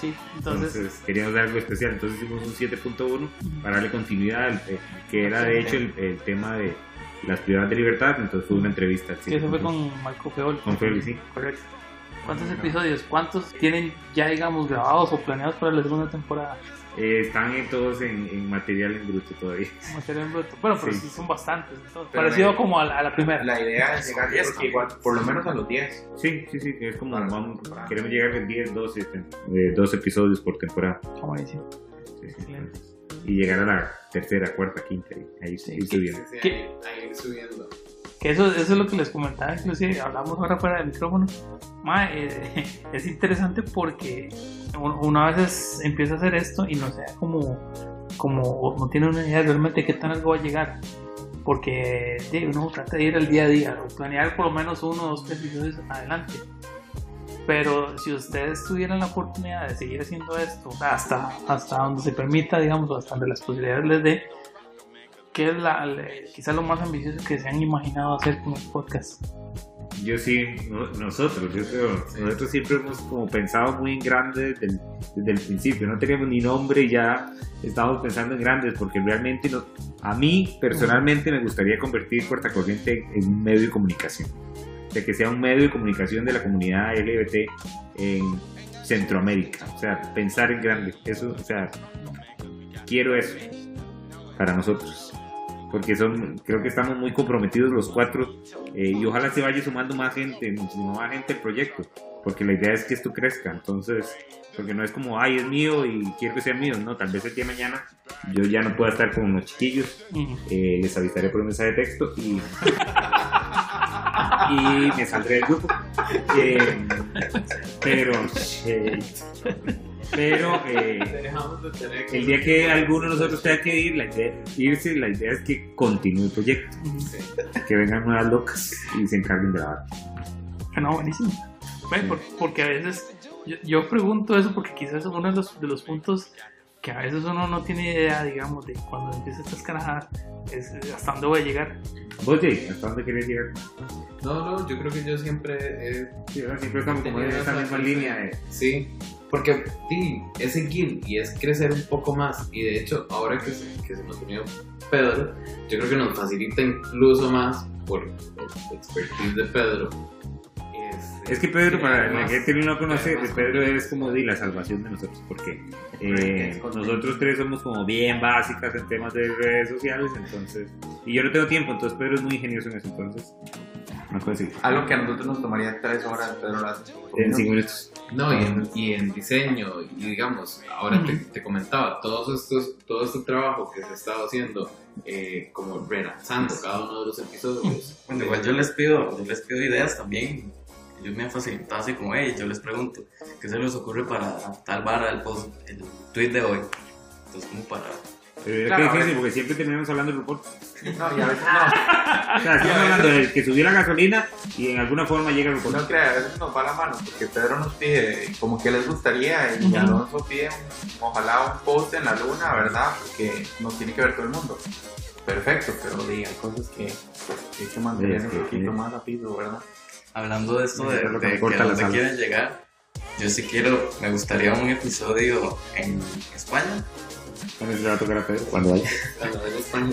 Sí, entonces, Entonces queríamos dar algo especial. Entonces hicimos un 7.1 para darle continuidad, al- eh, que era de hecho el, el tema de las privadas de libertad. Entonces fue una entrevista. que eso fue 7.1. con Marco Feol. Con Feoli, sí. Correcto. ¿Cuántos episodios? ¿Cuántos tienen ya, digamos, grabados o planeados para la segunda temporada? Eh, están en todos en, en material en bruto todavía. Material en bruto. Bueno, pero Sí. sí, son bastantes. entonces. Pero Parecido la- como a la, a la primera. La idea es llegar, creo que igual, por lo menos a los 10. Sí, sí, sí. Es como vamos, queremos llegar a 10, 12, eh, dos episodios por temporada. Está buenísimo. Sí. Excelente. Y llegar a la tercera, cuarta, quinta. Ahí Sí. ir subiendo. Ahí, ahí subiendo. Que eso, eso es lo que les comentaba, inclusive hablamos ahora fuera del micrófono. Ma, eh, es interesante porque uno, uno a veces empieza a hacer esto y no se da como, como no tiene una idea realmente qué tan algo va a llegar. Porque sí, uno trata de ir al día a día, o planear por lo menos uno o dos tres episodios adelante. Pero si ustedes tuvieran la oportunidad de seguir haciendo esto hasta, hasta donde se permita, digamos, o hasta donde las posibilidades les dé, ¿qué es la, la- quizás lo más ambicioso que se han imaginado hacer con el podcast? Yo sí, no- nosotros, yo creo, nosotros siempre hemos como pensado muy en grande desde el, principio, no teníamos ni nombre ya estábamos pensando en grandes, porque realmente no, a mí personalmente me gustaría convertir Cortacorriente en un medio de comunicación, de que sea un medio de comunicación de la comunidad LGBT en Centroamérica, o sea, pensar en grande, eso, o sea, quiero eso para nosotros. Porque son, creo que estamos muy comprometidos los cuatro eh, y ojalá se vaya sumando más gente, muchísima más gente al proyecto, porque la idea es que esto crezca, entonces, porque no es como, ay, es mío y quiero que sea mío, no, tal vez el día de mañana yo ya no pueda estar con los chiquillos, eh, les avisaré por un mensaje de texto y, y me saldré del grupo. Eh, pero, eh, pero, eh, Dejamos de tener el día que alguno de nosotros tenga que ir, la idea, irse, la idea es que continúe el proyecto, que vengan nuevas locas y se encarguen de la vara. Ah, no, buenísimo. Ve, por- porque a veces yo, yo pregunto eso porque quizás es uno de los, de los puntos que a veces uno no tiene idea, digamos, de cuando empieza esta escarajada, es eh, hasta dónde voy a llegar. ¿Vos, Jay, hasta dónde querés llegar? No, no, yo creo que yo siempre he Sí. Siempre estamos como en esa misma línea de... Sí, porque sí, es seguir y es crecer un poco más. Y de hecho, ahora que se, que se nos unió Pedro, yo creo que nos facilita incluso más por el expertise de Pedro. Este, Es que Pedro, para la que no conoce, Pedro es como di, la salvación de nosotros, porque eh, nosotros tres somos como bien básicas en temas de redes sociales, entonces, y yo no tengo tiempo, entonces Pedro es muy ingenioso en eso, entonces, decir. Algo que a nosotros nos tomaría tres horas, lo hace. En cinco minutos. No, y en, y en diseño, y digamos, ahora te, te comentaba, todos estos, todo este trabajo que se ha estado haciendo, eh, como relanzando cada uno de los episodios. Bueno, igual yo les pido, yo les pido ideas también. Ellos me han facilitado así como, hey, yo les pregunto, ¿qué se les ocurre para tal vara el post, el tweet de hoy? Entonces, como para... Pero es Claro, que difícil, porque siempre terminamos hablando del reporte. No, y a veces no. O sea, estamos hablando del que subió la gasolina y en alguna forma llega el reporte. No crea, a veces nos va la mano, porque Pedro nos pide como que les gustaría y Ujú. Alonso pide un- ojalá un post en la luna, ¿verdad? Porque nos tiene que ver todo el mundo. Perfecto, pero diga, hay cosas que, hay que mantener Sí, un poquito sí. más rápido, ¿verdad? Hablando de esto de, Eso es lo que de me que dónde quieren llegar, yo sí quiero, me gustaría un episodio en España. Cuando se le va a tocar a Pedro, cuando vaya. Cuando vaya España,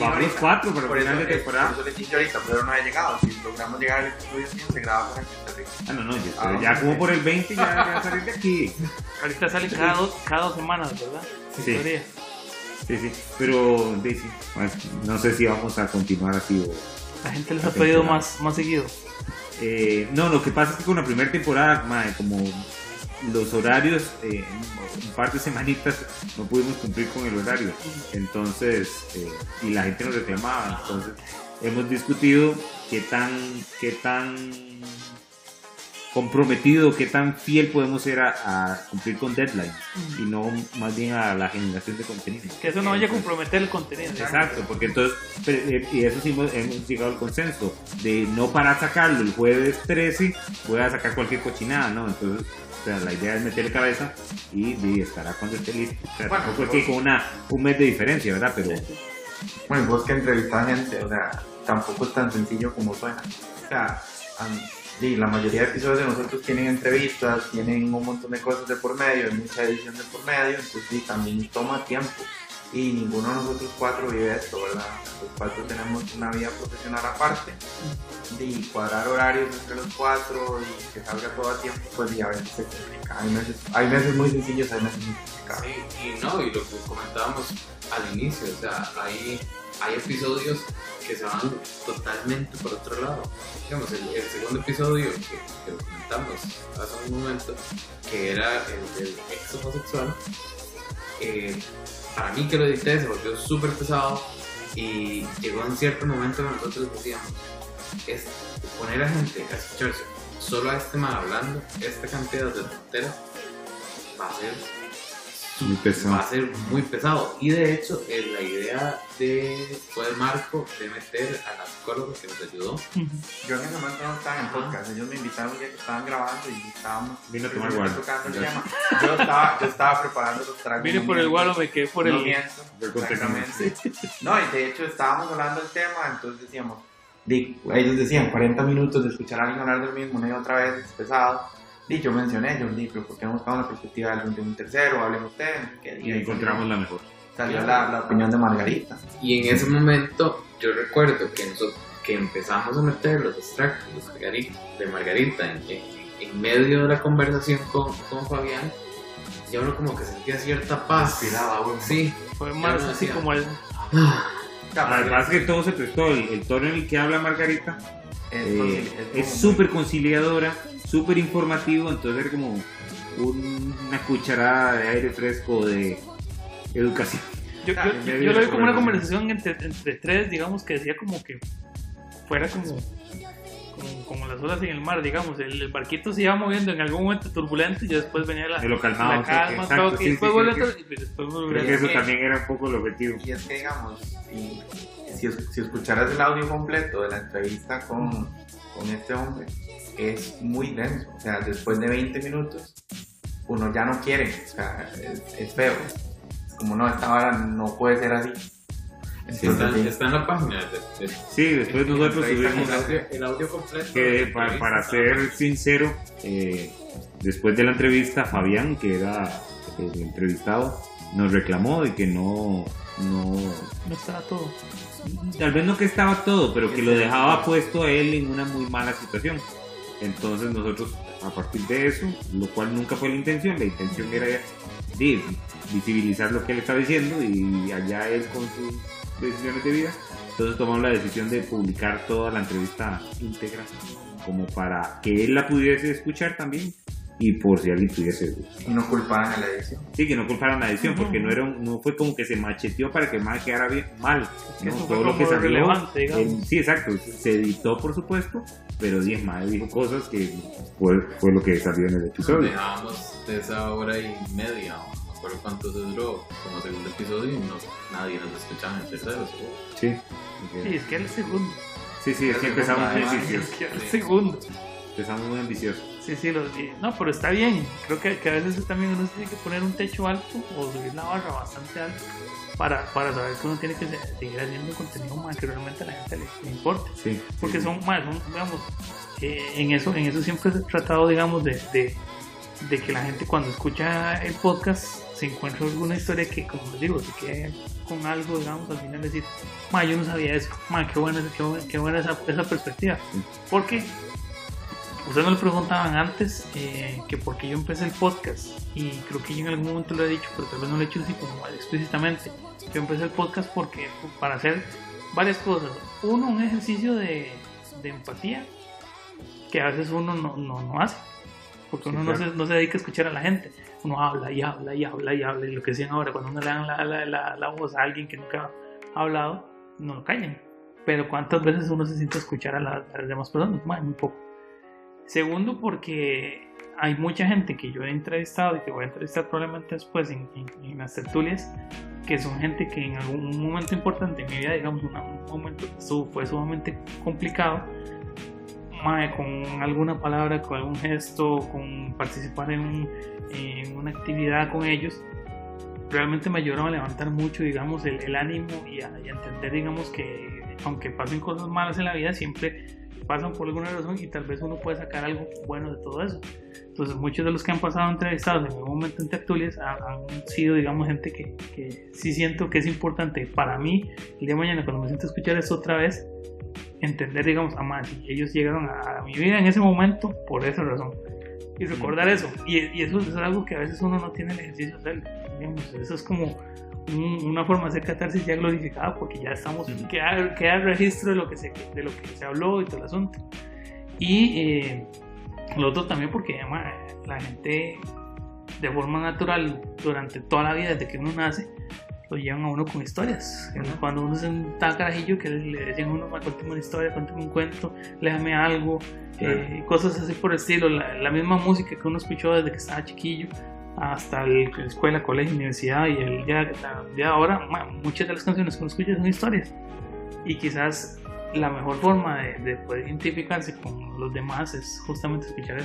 Vamos los cuatro para Por el eso, final de temporada. por eso le dije ahorita, Pedro no ha llegado. Si logramos llegar al episodio 100, se graba para Costa Rica. Ah, no, no, Ah, ya ok. como por el 20 ya, salir de aquí. Ahorita sale cada, dos cada dos semanas, ¿verdad? Sí. Sí, sí, pero bueno, no sé si vamos a continuar así o... La gente les ha pedido más, más seguido. Eh, no, lo que pasa es que con la primera temporada, mae, como los horarios, eh, un par de semanitas no pudimos cumplir con el horario, entonces, eh, y la gente nos reclamaba, entonces hemos discutido qué tan, qué tan comprometido, qué tan fiel podemos ser a, a cumplir con deadlines y no más bien a la generación de contenido. Que eso no vaya a comprometer el contenido. Exacto, porque entonces, eh, y eso sí hemos, hemos llegado al consenso, de no para sacarlo el jueves 13, voy a sacar cualquier cochinada, ¿no? Entonces, sea, la idea es meterle cabeza y, y estará cuando esté listo. O sea, Bueno, tampoco es que con una, un mes de diferencia, ¿verdad? Pero Bueno, y vos que entrevistas gente, o sea, tampoco es tan sencillo como suena. O sea, sí, la mayoría de episodios de nosotros tienen entrevistas, tienen un montón de cosas de por medio, hay mucha edición de por medio, entonces sí, también toma tiempo. Y ninguno de nosotros cuatro vive esto, ¿verdad? Los cuatro tenemos una vida profesional aparte, y cuadrar horarios entre los cuatro y que salga todo a tiempo, pues y a veces se complica. Hay meses, hay meses muy sencillos, hay meses muy complicados. Sí, y no, y lo que comentábamos al inicio, o sea, hay, hay episodios que se van totalmente por otro lado. Digamos, el, el segundo episodio que, que lo comentamos hace un momento, que era el del ex homosexual, eh, para mí que lo edité se volvió súper pesado y llegó en cierto momento que nosotros decíamos, es poner a gente a escucharse solo a este man hablando, esta cantidad de tonteras, va a ser muy pesado. va a ser muy pesado. Y de hecho, eh, la idea de, fue de Marco de meter a la psicóloga que nos ayudó. Yo en ese momento no estaba en podcast, ellos me invitaron un día que estaban grabando y estábamos Vino a tomar guaro. tocando el tema. Yo estaba, yo estaba preparando los tragos. Vine por el gualo, me quedé por no el. miento, Del exactamente. No, y de hecho estábamos hablando del tema, entonces decíamos, di- ellos decían 40 minutos de escuchar a alguien hablar de lo mismo una y otra vez es pesado. Y yo mencioné, yo di, pero ¿por qué no buscamos la perspectiva de un tercero? Hablen ustedes. ¿qué? Y encontramos la mejor. Salió la, la opinión de Margarita. Y en ese momento yo recuerdo que, nosotros, que empezamos a meter los extractos de Margarita, de Margarita en, en- en medio de la conversación con, con Fabián. Y uno como que sentía cierta paz. Inspiraba, güey. Sí. Fue más así como el. Además que todo se prestó, el, el tono en el que habla Margarita Es, eh, es súper conciliadora, súper informativo, entonces era como un- una cucharada de aire fresco de educación. Yo, yo, yo- yo lo vi como una conversación entre, entre tres, digamos, que decía como que fuera como, como, como las olas en el mar, digamos. El, el barquito se iba moviendo en algún momento turbulento y ya después venía la, lo calmado, la sí, calma, exacto, todo, sí, y después sí, vuelve a- y después vuelve Creo que eso también era un poco el objetivo. Y es que, digamos, y- si, si escucharas el audio completo de la entrevista con, con este hombre, es muy denso. O sea, después de 20 minutos, uno ya no quiere. O sea, es, es feo. Como, no, esta vara no puede ser así. Está, Entonces, sí. está en la página. de- de- Sí, después nosotros tuvimos el, audio, el audio completo. que, para, para ser sincero, eh, después de la entrevista, Fabián, que era el entrevistado, nos reclamó de que no, no, No estaba todo. tal vez no que estaba todo, pero que lo dejaba puesto a él en una muy mala situación. Entonces nosotros, a partir de eso, lo cual nunca fue la intención, la intención era de visibilizar lo que él estaba diciendo y allá él con sus decisiones de vida. Entonces tomamos la decisión de publicar toda la entrevista íntegra, como para que él la pudiese escuchar también y por si alguien pudiese Y no culparan a la edición. Sí, que no culparan la edición, porque no era un- no fue como que se macheteó para que mal quedara bien, mal. que ¿no? Todo lo que salió, relevante, digamos. eh, sí, exacto, se editó por supuesto, pero 10 más dijo cosas que fue, fue lo que salió en el episodio. Dejábamos de esa hora y media, no me acuerdo cuánto se duró, como segundo episodio, y no, nadie nos escuchaba en el tercero, seguro. Sí, Sí, es que era el segundo. sí, sí, es que empezamos muy ambiciosos. que era el segundo. Empezamos muy ambiciosos. Sí, sí, no, pero está bien. Creo que, que a veces también uno tiene que poner un techo alto o subir la barra bastante alta para, para saber que uno tiene que se- seguir haciendo contenido más que realmente a la gente le, le importe. Sí, Porque sí, son más, son, digamos, eh, en, eso, en eso siempre he tratado, digamos, de, de, de que la gente cuando escucha el podcast se encuentra alguna historia que, como les digo, se quede con algo, digamos, al final decir, ma, yo no sabía eso, ma, qué buena, qué qué buena esa, esa perspectiva. Porque ustedes me lo preguntaban antes, eh, que por qué yo empecé el podcast, y creo que yo en algún momento lo he dicho, pero tal vez no lo he hecho así como explícitamente. Yo empecé el podcast porque para hacer varias cosas. Uno, un ejercicio de, de empatía que a veces uno no, no, no hace. Porque Sí, uno no, claro. se, no se dedica a escuchar a la gente. Uno habla y habla y habla y habla. Y lo que decían ahora, cuando uno le dan la, la, la, la voz a alguien que nunca ha hablado, no lo callan. Pero ¿cuántas veces uno se siente a escuchar a, a las demás personas? Muy poco. Segundo, porque hay mucha gente que yo he entrevistado y que voy a entrevistar probablemente después en, en- en las tertulias, que son gente que en algún momento importante en mi vida, digamos, un momento que fue sumamente complicado, con alguna palabra, con algún gesto, con participar en, un- en una actividad con ellos, realmente me ayudaron a levantar mucho, digamos, el, el ánimo y a, y a entender, digamos, que aunque pasen cosas malas en la vida, siempre pasan por alguna razón y tal vez uno puede sacar algo bueno de todo eso. Entonces, muchos de los que han pasado entrevistados en algún momento en tertulias han, han sido, digamos, gente que, que sí siento que es importante para mí el día de mañana, cuando me siento a escuchar esto otra vez, entender, digamos, a más. Y ellos llegaron a, a mi vida en ese momento por esa razón. Y recordar eso. Y, y eso es algo que a veces uno no tiene el ejercicio de hacerlo. digamos. Eso es como un- una forma de hacer catarsis ya glorificada porque ya estamos, Ujú. queda, queda el registro de lo, que se, de lo que se habló y todo el asunto. Y eh, lo otro también porque ma, la gente de forma natural durante toda la vida, desde que uno nace, lo llevan a uno con historias. Cuando uno se está carajillo, que le decían a uno, "Ma, cuéntame una historia, cuéntame un cuento, léame algo, eh, cosas así por el estilo. La, la misma música que uno escuchó desde que estaba chiquillo hasta el- la escuela, colegio, universidad y el ya, ya ahora, muchas de las canciones que uno escucha son historias. Y quizás la mejor forma de, de poder identificarse con los demás es justamente escuchar.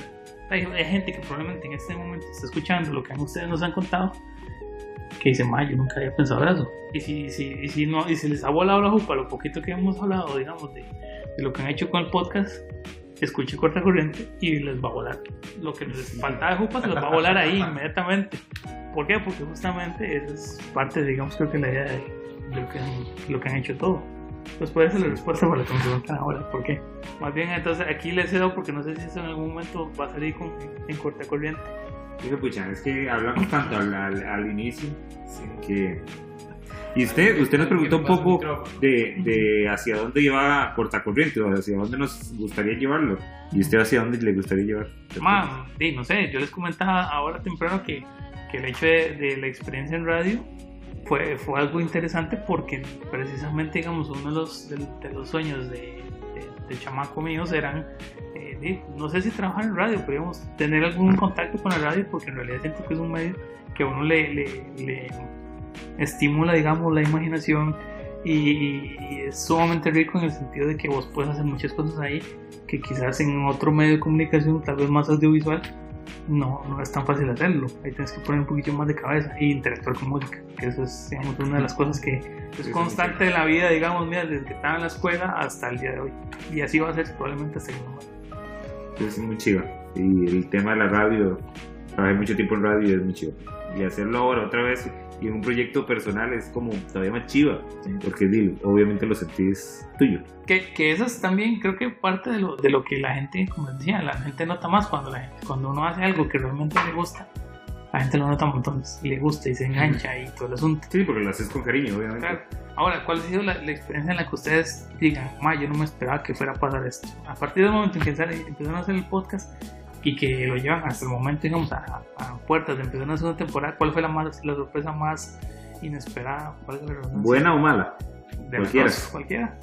Hay, hay gente que probablemente en este momento está escuchando lo que ustedes nos han contado que dice, ma, yo nunca había pensado eso. Y si, si, y si, no, y si les ha volado la jupa lo poquito que hemos hablado, digamos, de, de lo que han hecho con el podcast, escuche corta corriente y les va a volar. Lo que les faltaba de jupas les va a volar ahí inmediatamente. ¿Por qué? Porque justamente esa es parte, digamos, creo que la idea de lo que han, lo que han hecho todo. Pues puede ser la respuesta para la que me preguntan ahora. ¿Por qué? Más bien, entonces aquí les cedo porque no sé si eso en algún momento va a salir con, en corta corriente. Digo, pucha, es que hablamos tanto al, al, al inicio que... Y usted, usted nos preguntó un poco de, de hacia dónde lleva Cortacorriente o hacia dónde nos gustaría llevarlo. Y usted hacia dónde le gustaría llevar. Ma, sí, no sé, yo les comentaba ahora temprano que, que el hecho de, de la experiencia en radio fue, fue algo interesante porque precisamente, digamos, uno de los, de, de los sueños de, de, de chamaco míos eran, eh, no sé si trabajar en radio, pero digamos, tener algún contacto con la radio porque en realidad siento que es un medio que a uno le, le, le estimula, digamos, la imaginación y, y es sumamente rico en el sentido de que vos puedes hacer muchas cosas ahí que quizás en otro medio de comunicación, tal vez más audiovisual, no, no es tan fácil hacerlo. Ahí tienes que poner un poquito más de cabeza e interactuar con música, que eso es digamos, una de las cosas que es constante de la vida, digamos, mira, desde que estaba en la escuela hasta el día de hoy. Y así va a ser probablemente hasta que no. Es muy chiva. Y el tema de la radio, trabajé mucho tiempo en radio y es muy chiva. Y hacerlo ahora otra vez y en un proyecto personal es como todavía más chiva. Porque digo, obviamente lo sentís tuyo. Que, que eso es también, creo que parte de lo, de lo que la gente, como decía, la gente nota más cuando, la gente, cuando uno hace algo que realmente le gusta. La gente lo nota montones, le gusta y se engancha y todo el asunto. Sí, porque lo haces con cariño, obviamente. Claro. Ahora, ¿cuál ha sido la, la experiencia en la que ustedes digan, ma, yo no me esperaba que fuera a pasar esto? A partir del momento en que empezaron a hacer el podcast y que lo llevan hasta el momento, digamos, a, a puertas de empezar una segunda temporada, ¿cuál fue la, más, la sorpresa más inesperada? ¿Cuál es la? Buena o mala. De cualquiera. dos, cualquiera.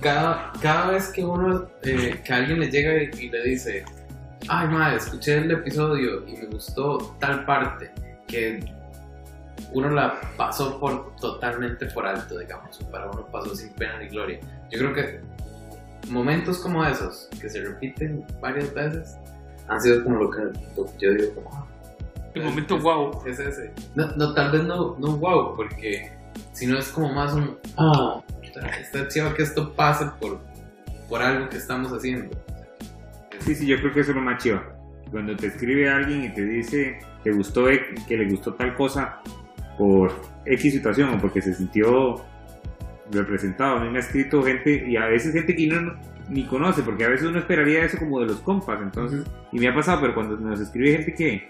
Cada, cada vez que uno, eh, que alguien le llega y, y le dice, ay madre, escuché el episodio y me gustó tal parte, que uno la pasó por totalmente por alto, digamos, para uno pasó sin pena ni gloria. Yo creo que momentos como esos, que se repiten varias veces, han sido como lo que, yo digo, como, "Ah, El momento wow. es ese. No, no, tal vez no, no wow, porque si no es como más un, ah, está chido que esto pase por, por algo que estamos haciendo. Sí, sí, yo creo que eso es lo más chiva. Cuando te escribe alguien y te dice que gustó, que le gustó tal cosa por X situación o porque se sintió representado. A mí me ha escrito gente, y a veces gente que no- ni conoce, porque a veces uno esperaría eso como de los compas, entonces, y me ha pasado, pero cuando nos escribe gente que,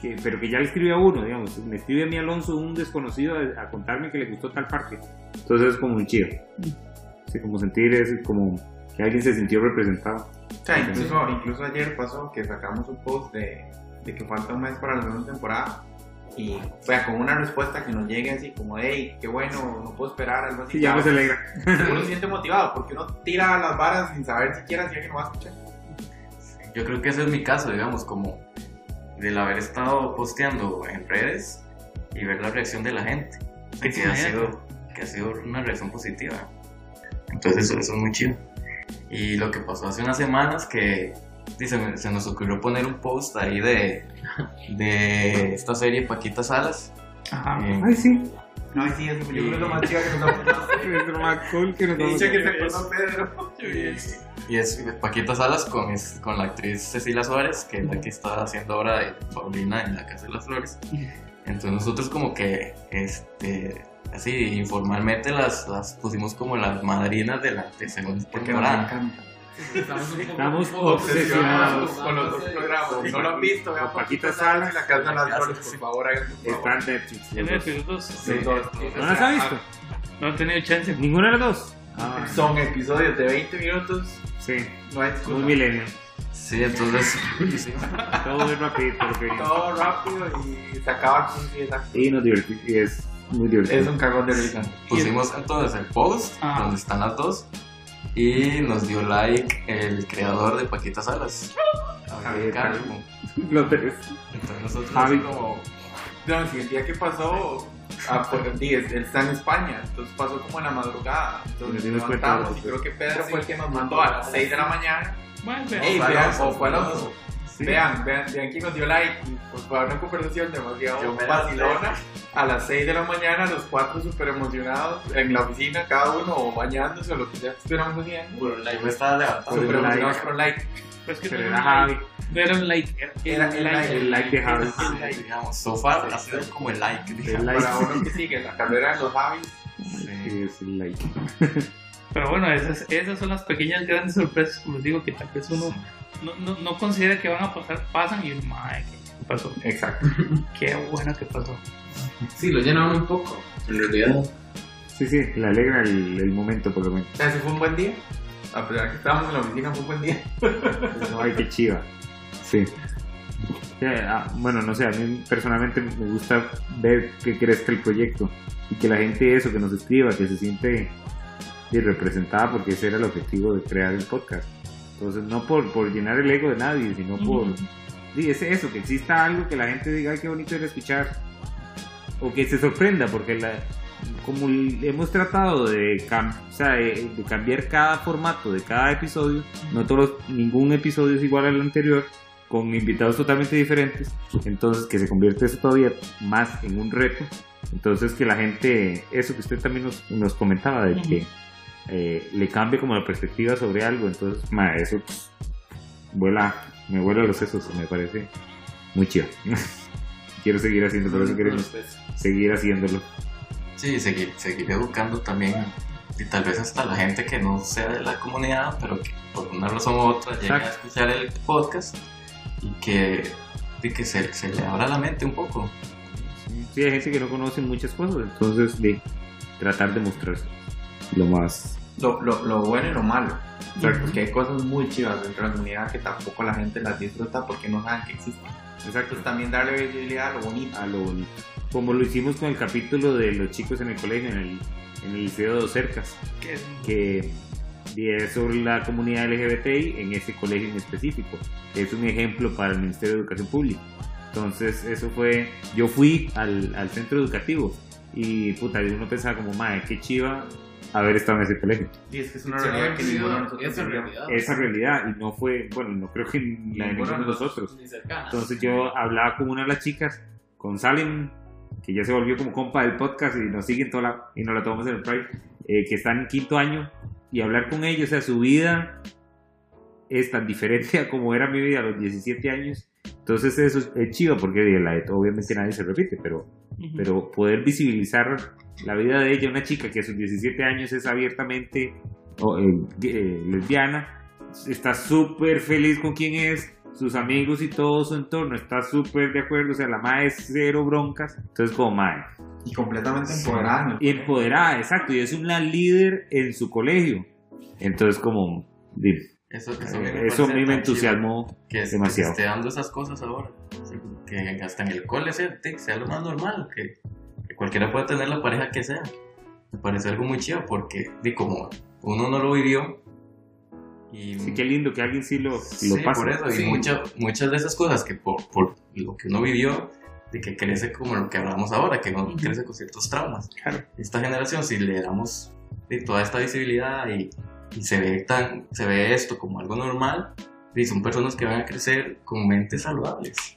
que pero que ya le escribe a uno, digamos, me escribe a mí Alonso, un desconocido, a, a contarme que le gustó tal parte. Entonces es como un chido. Sí, como sentir es como que alguien se sintió representado. O sea, incluso, incluso ayer pasó que sacamos un post de, de que falta un mes para la segunda temporada y o sea, con una respuesta que nos llegue así como, hey, qué bueno, no puedo esperar, algo así. Sí, ya me se alegra. Uno se siente motivado porque uno tira las varas sin saber siquiera si alguien lo va a escuchar. Yo creo que ese es mi caso, digamos, como del haber estado posteando en redes y ver la reacción de la gente. Que sí, ha, sido, que ha sido una reacción positiva. Entonces eso, eso es muy chido. Y lo que pasó hace unas semanas que dice, se nos ocurrió poner un post ahí de, de esta serie Paquita Salas. Ajá. Eh, Ay, sí. No, sí, eso, yo creo que es lo más chido que nos ha pasado. Es lo más cool que nos He vamos dicho a que se Pedro. Y es Paquita Salas con, es- con la actriz Cecilia Suárez, que es la que está haciendo ahora de Paulina en La Casa de las Flores. Entonces nosotros como que, este, así informalmente las, las pusimos como las madrinas de la de segunda Porque temporada. encanta. Estamos Obsesionados obsesionados con los dos programas. Si no lo han visto, vean Paquita Salas y la Casa de las Flores, por favor, hagan su Está favor. en Netflix. ¿En los dos. Netflix, los dos? Sí, dos. ¿No las ha visto? No han tenido chance. ¿Ninguna de las dos? Son episodios de 20 minutos, Sí, no hay muy milenio. Sí, entonces sí, Todo muy rapidito. Todo rápido y se acaba con 10 actos. Y nos divertimos. Y es muy divertido. Es un cagón de risa. pusimos entonces el post Ah. donde están las dos y nos dio like el creador de Paquita Salas. Javier Calvo. Los tres. Entonces nosotros Javi. así como No, si el día que pasó, ah, pues, sí, él está en España, entonces pasó como en la madrugada. Entonces Sí, levantamos y creo que Pedro fue el que nos mandó a las 6 de la mañana. Bueno, pero- Ey, fue Alonso, Alonso. Vean, vean, vean quién nos dio like. Y pues fue una conversación Yo me la vacilona. A las 6 de la mañana, los cuatro súper emocionados en la oficina, cada uno o bañándose o lo que sea que estuviéramos haciendo. Por un like me estaba levantando. Súper like. emocionados con like. Pues que Pero no era un Javi. like, no era un like, era el like, el like de Javi. Ah, digamos, so far ha sido como el like. digamos. like. Para uno que sigue la carrera de los Javis. Sí, es el like. Pero bueno, esas, esas son las pequeñas grandes sorpresas, como les digo, que tal vez uno no, no, no considera que van a pasar, pasan y uno, madre, ¿qué pasó? Exacto. Qué bueno que pasó. Sí, lo llena un poco, en realidad. Sí, sí, le alegra el, el momento por lo menos. O sea, ese fue un buen día. A pesar que estábamos en la oficina, fue un buen día. No, ay, qué chiva. Sí. Sí, ah, bueno, no sé, a mí personalmente me gusta ver que crezca el proyecto y que la gente eso, que nos escriba, que se siente y representada porque ese era el objetivo de crear el podcast. Entonces, no por, por llenar el ego de nadie, sino por... Sí, es eso, que exista algo que la gente diga, ay, qué bonito era escuchar. O que se sorprenda, porque la, como hemos tratado de, cam- o sea, de- de cambiar cada formato de cada episodio, no todos, ningún episodio es igual al anterior, con invitados totalmente diferentes, entonces que se convierte eso todavía más en un reto. Entonces que la gente, eso que usted también nos, nos comentaba, de que eh, le cambie como la perspectiva sobre algo, entonces ma, eso pues, vuela, me vuela los sesos, me parece muy chido. Quiero seguir haciendo, por eso queremos seguir haciéndolo. Sí, seguir, seguir educando también. Y tal vez hasta la gente que no sea de la comunidad, pero que por una razón u otra llegue a Exacto. escuchar el podcast y que, y que se, se le abra la mente un poco. Sí, hay gente que no conoce muchas cosas, entonces de tratar de mostrarse lo más. Lo, lo, lo bueno y lo malo. Exacto. Porque hay cosas muy chivas dentro de la comunidad que tampoco la gente las disfruta porque no saben que existen. Exacto. También darle visibilidad a lo bonito. A lo bonito. Como lo hicimos con el capítulo de los chicos en el colegio, en el, en el Liceo de Dos Cercas, Que es- que es sobre la comunidad LGBTI en ese colegio en específico, es un ejemplo para el Ministerio de Educación Pública. Entonces, eso fue. Yo fui al, al centro educativo y puta, uno pensaba como, madre, qué chiva haber estado en ese colegio. Y es que es una Se realidad que ninguno nosotros esa realidad. Esa realidad, y no fue, bueno, no creo que la de ninguno de nosotros. Ni cercana. Entonces yo hablaba con una de las chicas, con Salim, que ya se volvió como compa del podcast y nos siguen toda la, y nos la tomamos en el Pride, eh, que está en quinto año, y hablar con ella, o sea, su vida es tan diferente a como era mi vida a los 17 años. Entonces eso es, es chido porque la, obviamente nadie se repite, pero, Ujú. pero poder visibilizar la vida de ella, una chica que a sus 17 años es abiertamente eh, eh, lesbiana, está súper feliz con quien es, sus amigos y todo su entorno está súper de acuerdo, o sea, la madre es cero broncas, entonces como madre, Y completamente empoderada. y empoderada, exacto, y es una líder en su colegio, entonces como, di- Eso, eso, eso, me mí me entusiasmó que, es- que demasiado. se esté dando esas cosas ahora. Que hasta en el cole sea, sea lo más normal, que, que cualquiera pueda tener la pareja que sea. Me parece algo muy chido porque, di, como uno no lo vivió, y Sí, qué lindo que alguien sí lo, lo Sí, pase. por eso. Sí. Y muchas muchas de esas cosas que por, por lo que uno vivió, de que crece como lo que hablamos ahora, que uno crece con ciertos traumas. Claro. Esta generación, si le damos de toda esta visibilidad y, y se, ve tan, se ve esto como algo normal, y son personas que van a crecer con mentes saludables.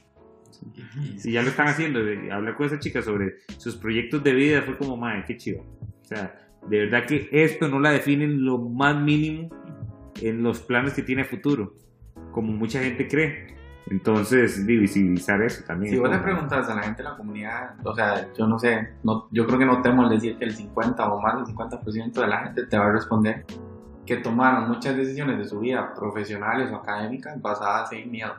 Y- Si ya lo están haciendo, hablar con esa chica sobre sus proyectos de vida fue como, madre, qué chido. O sea, de verdad que esto no la define en lo más mínimo en los planes que tiene a futuro, como mucha gente cree. Entonces, visibilizar eso también. Si vos le preguntas a la gente de la comunidad, o sea, yo no sé, no, yo creo que no temo decir que el 50 o más del 50% de la gente te va a responder que tomaron muchas decisiones de su vida, profesionales o académicas, basadas en miedo.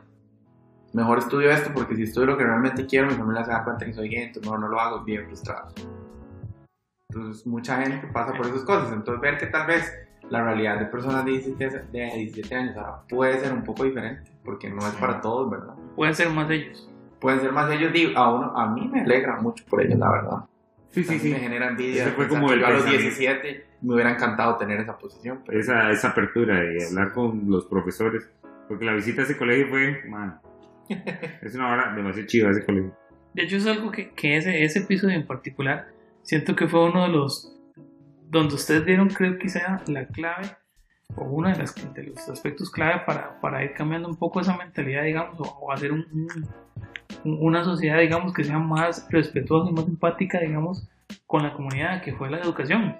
Mejor estudio esto porque si estudio lo que realmente quiero, mi familia se da cuenta que soy gay, entonces no, no lo hago, bien frustrado. Entonces, mucha gente pasa por esas cosas. Entonces, ver que tal vez la realidad de personas de 17, de 17 años ahora puede ser un poco diferente, porque no es para todos, ¿verdad? Pueden ser más de ellos. pueden ser más ellos digo a uno a mí me alegra mucho por ellos la verdad Sí, sí, sí. me genera envidia fue como el yo a los pensamiento. 17 me hubiera encantado tener esa posición pero Esa, esa apertura de hablar con los profesores. Porque la visita a ese colegio fue, man, es una hora demasiado chiva ese colegio. De hecho, es algo que, que ese, ese episodio en particular, siento que fue uno de los donde ustedes dieron, creo que sea la clave o uno de, las, de los aspectos clave para, para, ir cambiando un poco esa mentalidad, digamos, o, hacer un, una sociedad, digamos, que sea más respetuosa y más empática, digamos, con la comunidad, que fue la educación.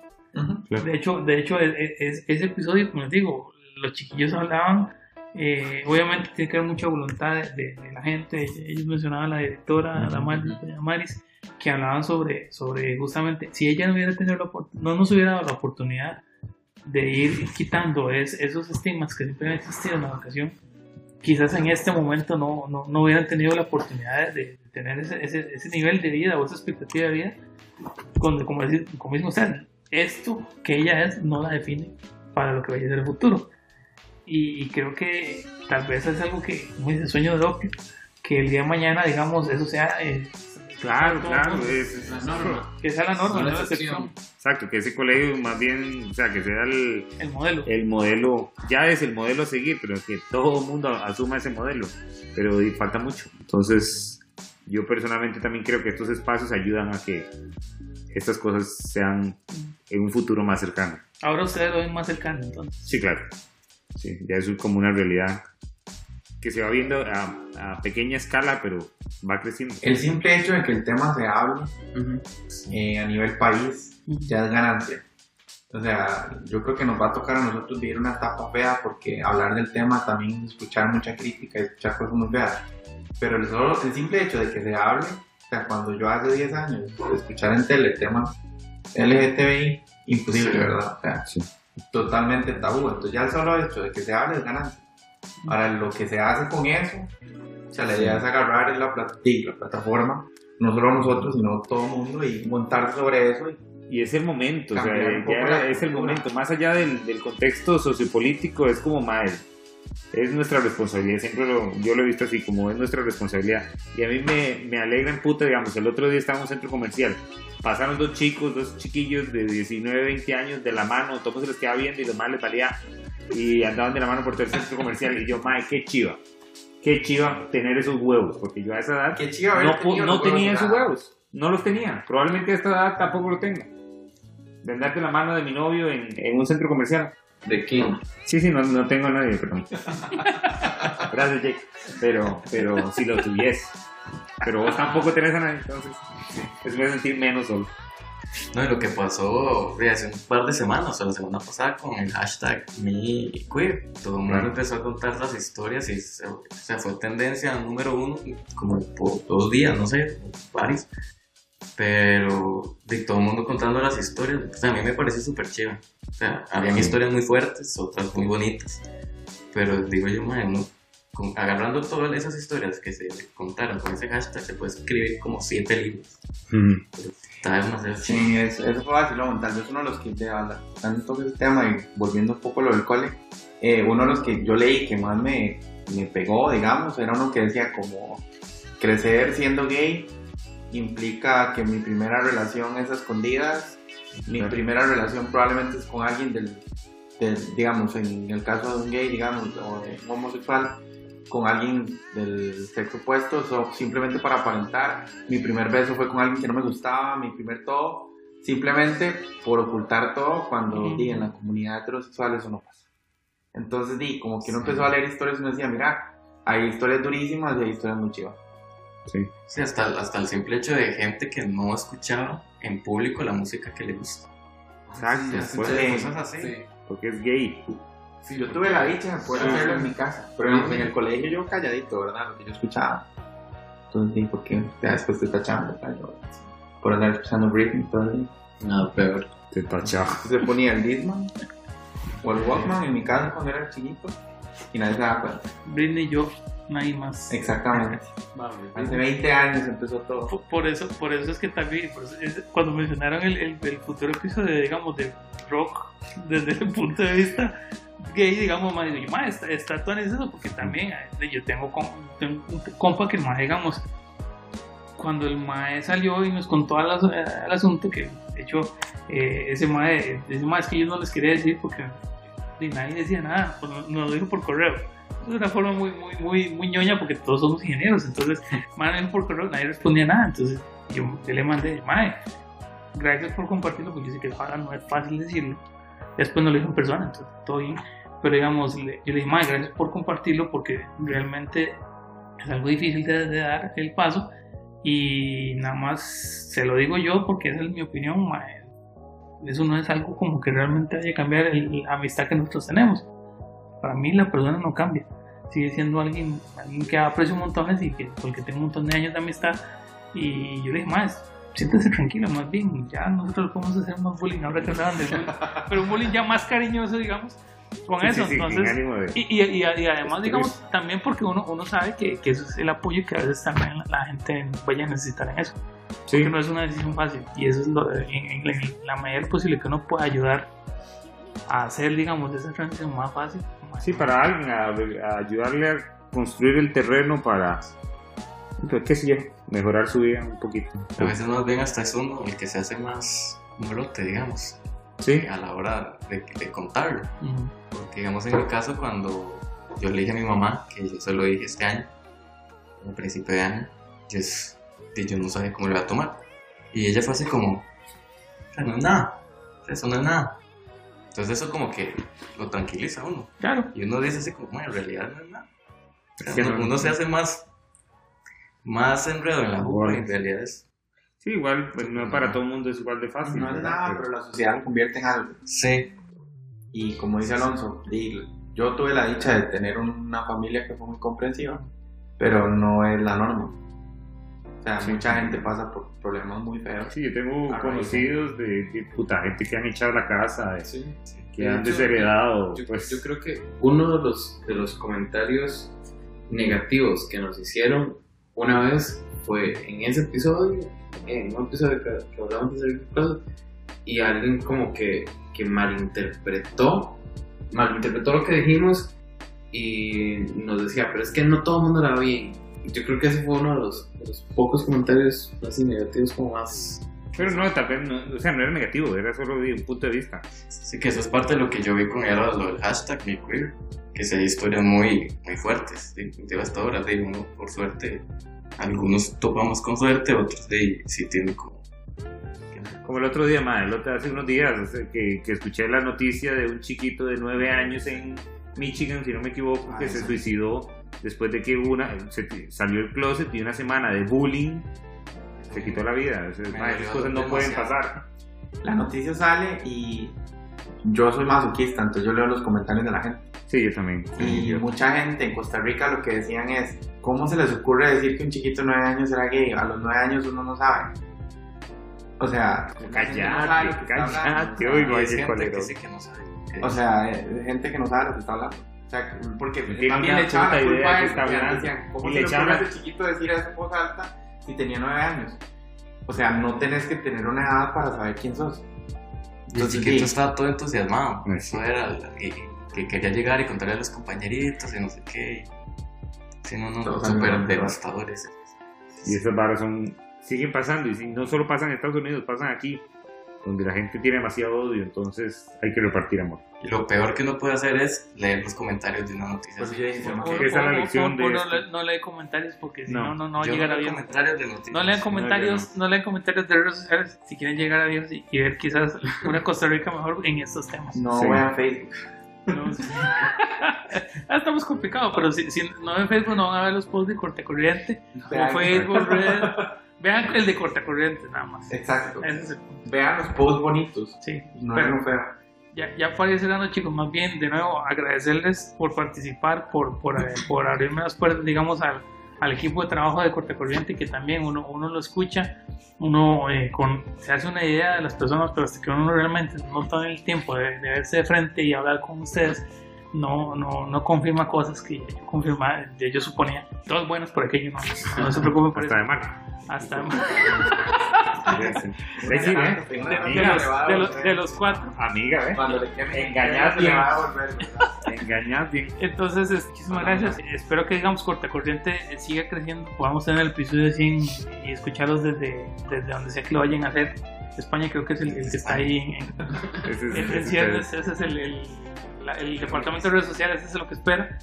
De hecho, de hecho e, e, es, ese episodio, como les digo, los chiquillos hablaban, eh, obviamente tiene que haber mucha voluntad de, la gente, ellos mencionaban a la directora, la Maris, que hablaban sobre, sobre justamente, si ella no hubiera tenido la no nos hubiera dado la oportunidad de ir quitando es, esos estigmas que siempre han existido en la educación, quizás en este momento no, no, no hubieran tenido la oportunidad de, tener ese, ese, ese, nivel de vida o esa expectativa de vida, cuando, como, decir, como mismo usted, esto que ella es no la define para lo que vaya a ser el futuro. Y, creo que tal vez es algo que, como dice, sueño de opio, que el día de mañana, digamos, eso sea eh, Claro, claro, es, la norma. Que sea la norma, no, la excepción. Exacto, que ese colegio más bien, o sea, que sea el, el modelo. El modelo, ya es el modelo a seguir, pero que todo el mundo asuma ese modelo. Pero falta mucho. Entonces, yo personalmente también creo que estos espacios ayudan a que estas cosas sean en un futuro más cercano. Ahora ustedes lo ven más cercano, entonces. Sí, claro. Sí, ya es como una realidad que se va viendo a, pequeña escala, pero va creciendo. El simple hecho de que el tema se hable eh, a nivel país ya es ganancia. O sea, yo creo que nos va a tocar a nosotros vivir una etapa fea porque hablar del tema también escuchar mucha crítica y escuchar cosas muy feas. Pero el, solo, el simple hecho de que se hable, o sea, cuando yo hace 10 años escuchar en tele temas LGTBI, imposible, ¿verdad? O sea, totalmente tabú. Entonces ya el solo hecho de que se hable es ganancia. Ahora, lo que se hace con eso, o sea, la idea es agarrar la, la plataforma, no solo nosotros, sino todo el mundo, y montar sobre eso. Y, es el momento, o sea, ya es el momento, más allá del, del contexto sociopolítico, es como más es nuestra responsabilidad, siempre yo lo he visto así, como es nuestra responsabilidad. Y a mí me, me alegra en puta, digamos, el otro día estábamos en un centro comercial, pasaron dos chicos, dos chiquillos de 19, 20 años de la mano, todos se les quedaba viendo y los más les valía y andaban de la mano por todo el centro comercial y yo, madre, qué chiva. Qué chiva tener esos huevos, porque yo a esa edad no, no tenía esos huevos, no los tenía. Probablemente a esta edad tampoco lo tenga. De andarte la mano de mi novio en, en un centro comercial. ¿De quién? Sí, sí, no, no tengo a nadie, pero. Gracias, Jake. Pero, pero si lo tuviese. Pero vos tampoco tenés a nadie, entonces. Es me sentir menos solo. No, y lo que pasó hace un par de semanas, o la semana pasada, con el hashtag MeQueer. Todo el mundo empezó a contar las historias y se, fue tendencia número uno, como por dos días, no sé, varios. Pero de todo el mundo contando las historias, pues, a mí me pareció súper chido. O sea, habían historias muy fuertes, otras muy bonitas. Pero digo yo, man, agarrando todas esas historias que se contaron con ese hashtag, se puede escribir como siete libros. está demasiado Sí, eso, eso fue vacilón. Tal vez uno de los que te tanto el tema y volviendo un poco lo del cole, eh, uno de los que yo leí que más me, me pegó, digamos, era uno que decía como crecer siendo gay implica que mi primera relación es a escondidas, mi primera relación probablemente es con alguien del, digamos, en el caso de un gay, digamos, o de un homosexual, con alguien del sexo opuesto, o simplemente para aparentar. Mi primer beso fue con alguien que no me gustaba, mi primer todo, simplemente por ocultar todo cuando di, en la comunidad heterosexual eso no pasa. Entonces di, como que uno empezó a leer historias y me decía, mira, hay historias durísimas y hay historias muy chivas. Sí. sí hasta, hasta el simple hecho de gente que no escuchaba en público la música que le gusta. Exacto, sí, cosas así. Porque es gay. Sí, yo tuve la dicha de poder hacerlo en mi casa, pero en, el colegio yo calladito, ¿verdad? Lo que yo escuchaba. Entonces, sí, porque ya después te tachando, yo, por andar escuchando Britney todo el día. No, peor. Te tachaba. Se ponía el Disman o el Walkman en mi casa cuando era chiquito y nadie se daba cuenta. Britney y yo nadie más. Exactamente. Hace 20 años empezó todo. Por, eso, por eso es que también, cuando mencionaron el, el, futuro episodio, digamos, de rock, desde el punto de vista gay, digamos, más, digo, está, está todo en eso, porque también eh, yo tengo, un compa que más, digamos, cuando el mae salió y nos contó al, al asunto, que de hecho, eh, ese mae, ese mae es que yo no les quería decir porque nadie decía nada, pues nos lo dijo por correo de una forma muy, muy, muy, muy ñoña porque todos somos ingenieros. Entonces, madre, por correo nadie respondía nada. Entonces, yo, le mandé, madre, gracias por compartirlo, porque yo sé que ahora no es fácil decirlo. Después no lo dijo en persona, entonces todo bien. pero digamos, yo le dije, "Mae, gracias por compartirlo porque realmente es algo difícil de, dar el paso y nada más se lo digo yo porque esa es mi opinión, mae. eso no es algo como que realmente haya que cambiar la amistad que nosotros tenemos. Para mí la persona no cambia, sigue siendo alguien, alguien que aprecio montones y que, con el que tengo un montón de años de amistad y yo le dije, más, siéntese tranquilo, más bien, ya nosotros podemos hacer más bullying, ahora que hablaban de bullying, pero un bullying ya más cariñoso, digamos, con Sí, eso, sí, sí, entonces... de- Y, y, y- además, digamos, también porque uno, uno sabe que, que eso es el apoyo que a veces también la, la gente vaya a necesitar en eso. Sí. Porque no es una decisión fácil. Y eso es lo, en, en- en la medida posible que uno pueda ayudar a hacer, digamos, esa transición más fácil. Sí, para alguien, a, a ayudarle a construir el terreno para, pues, qué sé yo, mejorar su vida un poquito. A veces más bien hasta es uno el que se hace más brote, digamos, Sí, a la hora de, de contarlo. Porque, digamos, en mi caso, cuando yo le dije a mi mamá, que yo se lo dije este año, a principio de año, yo, yo no sabía cómo lo iba a tomar. Y ella fue así como, "O sea, no es nada, eso no es nada. Entonces eso como que lo tranquiliza a uno. Claro. Y uno dice así como, "Bueno, en realidad no es nada. Uno, no- uno se hace más, más enredo en la jupa y en realidad es... sí, igual, pues no para todo el mundo es igual de fácil. No es nada, pero la sociedad lo convierte en algo. Sí, Y como dice Alonso, y yo tuve la dicha de tener una familia que fue muy comprensiva, pero no es la norma. O sea, Sí. mucha gente pasa por problemas muy feos. Sí, yo tengo conocidos de, de puta gente que han echado la casa, de- Sí. que han hecho, desheredado, Yo, pues... yo creo que uno de los, de los comentarios negativos que nos hicieron una vez fue en ese episodio, en un episodio que, que hablamos de servir cosas, y alguien como que, que malinterpretó, malinterpretó lo que dijimos y nos decía, pero es que no todo el mundo la ve bien. Yo creo que ese fue uno de los, de los pocos comentarios así negativos como más... Pero no, tal vez, no, o sea, no era negativo, era solo de un punto de vista. sí que eso es parte de lo que yo vi con él, lo del hashtag mi queer, que se hay historias muy, muy fuertes, de- devastadoras, de uno, por suerte, algunos topamos con suerte, otros de, sí tienen como... Como el otro día, madre, el otro, hace unos días, o sea, que, que escuché la noticia de un chiquito de nueve años en Michigan, si no me equivoco, Ah, que se suicidó después de que una, se, salió el closet y una semana de bullying se quitó la vida. O sea, madre, esas cosas no pueden demasiado. pasar. La noticia sale y yo soy masoquista, entonces yo leo los comentarios de la gente. Sí, yo también. Y Yo- mucha gente en Costa Rica lo que decían es, ¿cómo se les ocurre decir que un chiquito de 9 años era gay? A los 9 años uno no sabe. O sea, hablando. cállate, oigo, sí no sabe. O sea, eh, gente que no sabe lo que está hablando. O sea, porque tiene también le echaban la culpa a que él. hablando. Decían, ¿cómo Y se le a echaban- ese chiquito decir eso en voz alta si tenía 9 años? O sea, no tenés que tener una edad para saber quién sos. Y el Entonces, chiquito sí. estaba todo entusiasmado. Sí. Eso era, la- y- que quería llegar y contarle a los compañeritos y no sé qué. Sí, no, no, Todos súper devastadores. Y esas barras son, siguen pasando, y si no solo pasan en Estados Unidos, pasan aquí, donde la gente tiene demasiado odio, entonces hay que repartir amor. Y lo peor que uno puede hacer es leer los comentarios de una noticia. Pues así. yo dije, Como Esa es la O- o- lección o- de o no, le- no lee comentarios porque si No. no, no, no va a llegar no Dios. comentarios de noticias. No lean comentarios, no lean comentarios de redes sociales si quieren llegar a Dios y, y ver quizás una Costa Rica mejor en estos temas. No Sí. vean Facebook. No, sí. Ah, Estamos complicados, pero si, si no ven Facebook no van a ver los posts de corte corriente, Vean- Facebook, Red. Vean el de corte corriente nada más. Exacto. Ese es el punto. Vean los posts bonitos. Sí, No pero- es lo feo. Ya, ya para ir cerrando, chicos, más bien de nuevo agradecerles por participar, por, por, eh, por abrirme las puertas, digamos, al, al equipo de trabajo de Corte Corriente, que también uno, uno lo escucha, uno eh, con, se hace una idea de las personas, pero hasta que uno realmente no toma el tiempo de, de verse de frente y hablar con ustedes, no, no, no confirma cosas que yo confirmaba, yo, yo suponía. Todos buenos por aquello, no, no se preocupen por Hasta eso. de mal. Hasta. De- de, de Amiga, los, cuatro. Amiga, ¿eh? Cuando le quemen, Engañad le bien. va a volver, ¿verdad? Engañad bien. Entonces, es- muchísimas gracias. Espero que, digamos, Corta Corriente eh, siga creciendo. Podamos tener el episodio 100 y escucharlos desde, desde donde sea que lo vayan a hacer. España creo que es el, el que está ahí en, Ese es- ese el, el- la- el departamento de redes sociales, ese es lo que espera.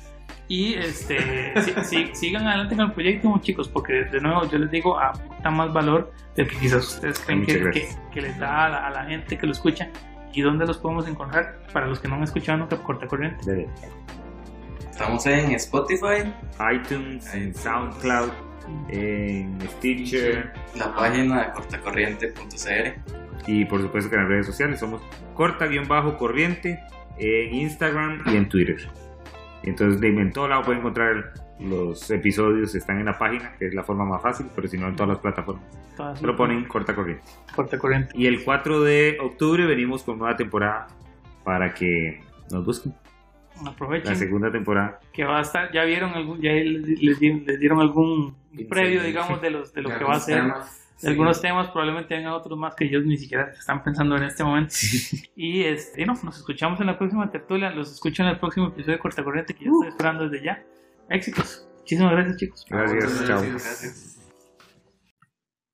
Y este, si- si- sigan adelante con el proyecto, chicos, porque de nuevo yo les digo, aporta más valor del que quizás ustedes creen que, que- que les da a la, a la gente que lo escucha. y dónde los podemos encontrar para los que no han escuchado nunca Corta Corriente. Estamos en Spotify, iTunes, en. SoundCloud, en Stitcher la página de cortacorriente.cr. y por supuesto que en las redes sociales somos corta-corriente en Instagram y en Twitter. Entonces de- en todo lado pueden encontrar los episodios, están en la página, que es la forma más fácil, pero si no en todas las plataformas. Todas Solo ponen corta corriente. Corta Corriente. Y el 4 de octubre venimos con nueva temporada para que nos busquen. La Aprovechen segunda temporada. que va a estar, ya vieron algún, ya les, les di- les dieron algún previo, digamos, de los de lo que va a ser. Algunos temas probablemente vengan otros más que ellos ni siquiera están pensando en este momento. Y este, no, nos escuchamos en la próxima tertulia, los escucho en el próximo episodio de Corta Corriente que ya estoy esperando desde ya. Éxitos. Muchísimas gracias chicos. Gracias, chao. gracias. Gracias.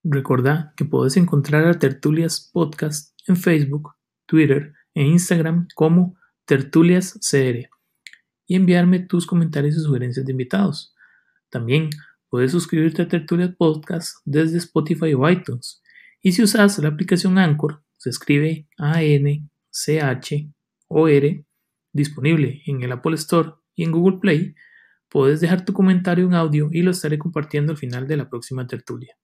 Recordá que podés encontrar a Tertulias Podcast en Facebook, Twitter e Instagram como Tertulias CR y enviarme tus comentarios y sugerencias de invitados. También puedes suscribirte a Tertulias Podcast desde Spotify o iTunes. Y si usas la aplicación Anchor, se escribe A-N-C-H-O-R, disponible en el Apple Store y en Google Play, puedes dejar tu comentario en audio y lo estaré compartiendo al final de la próxima tertulia.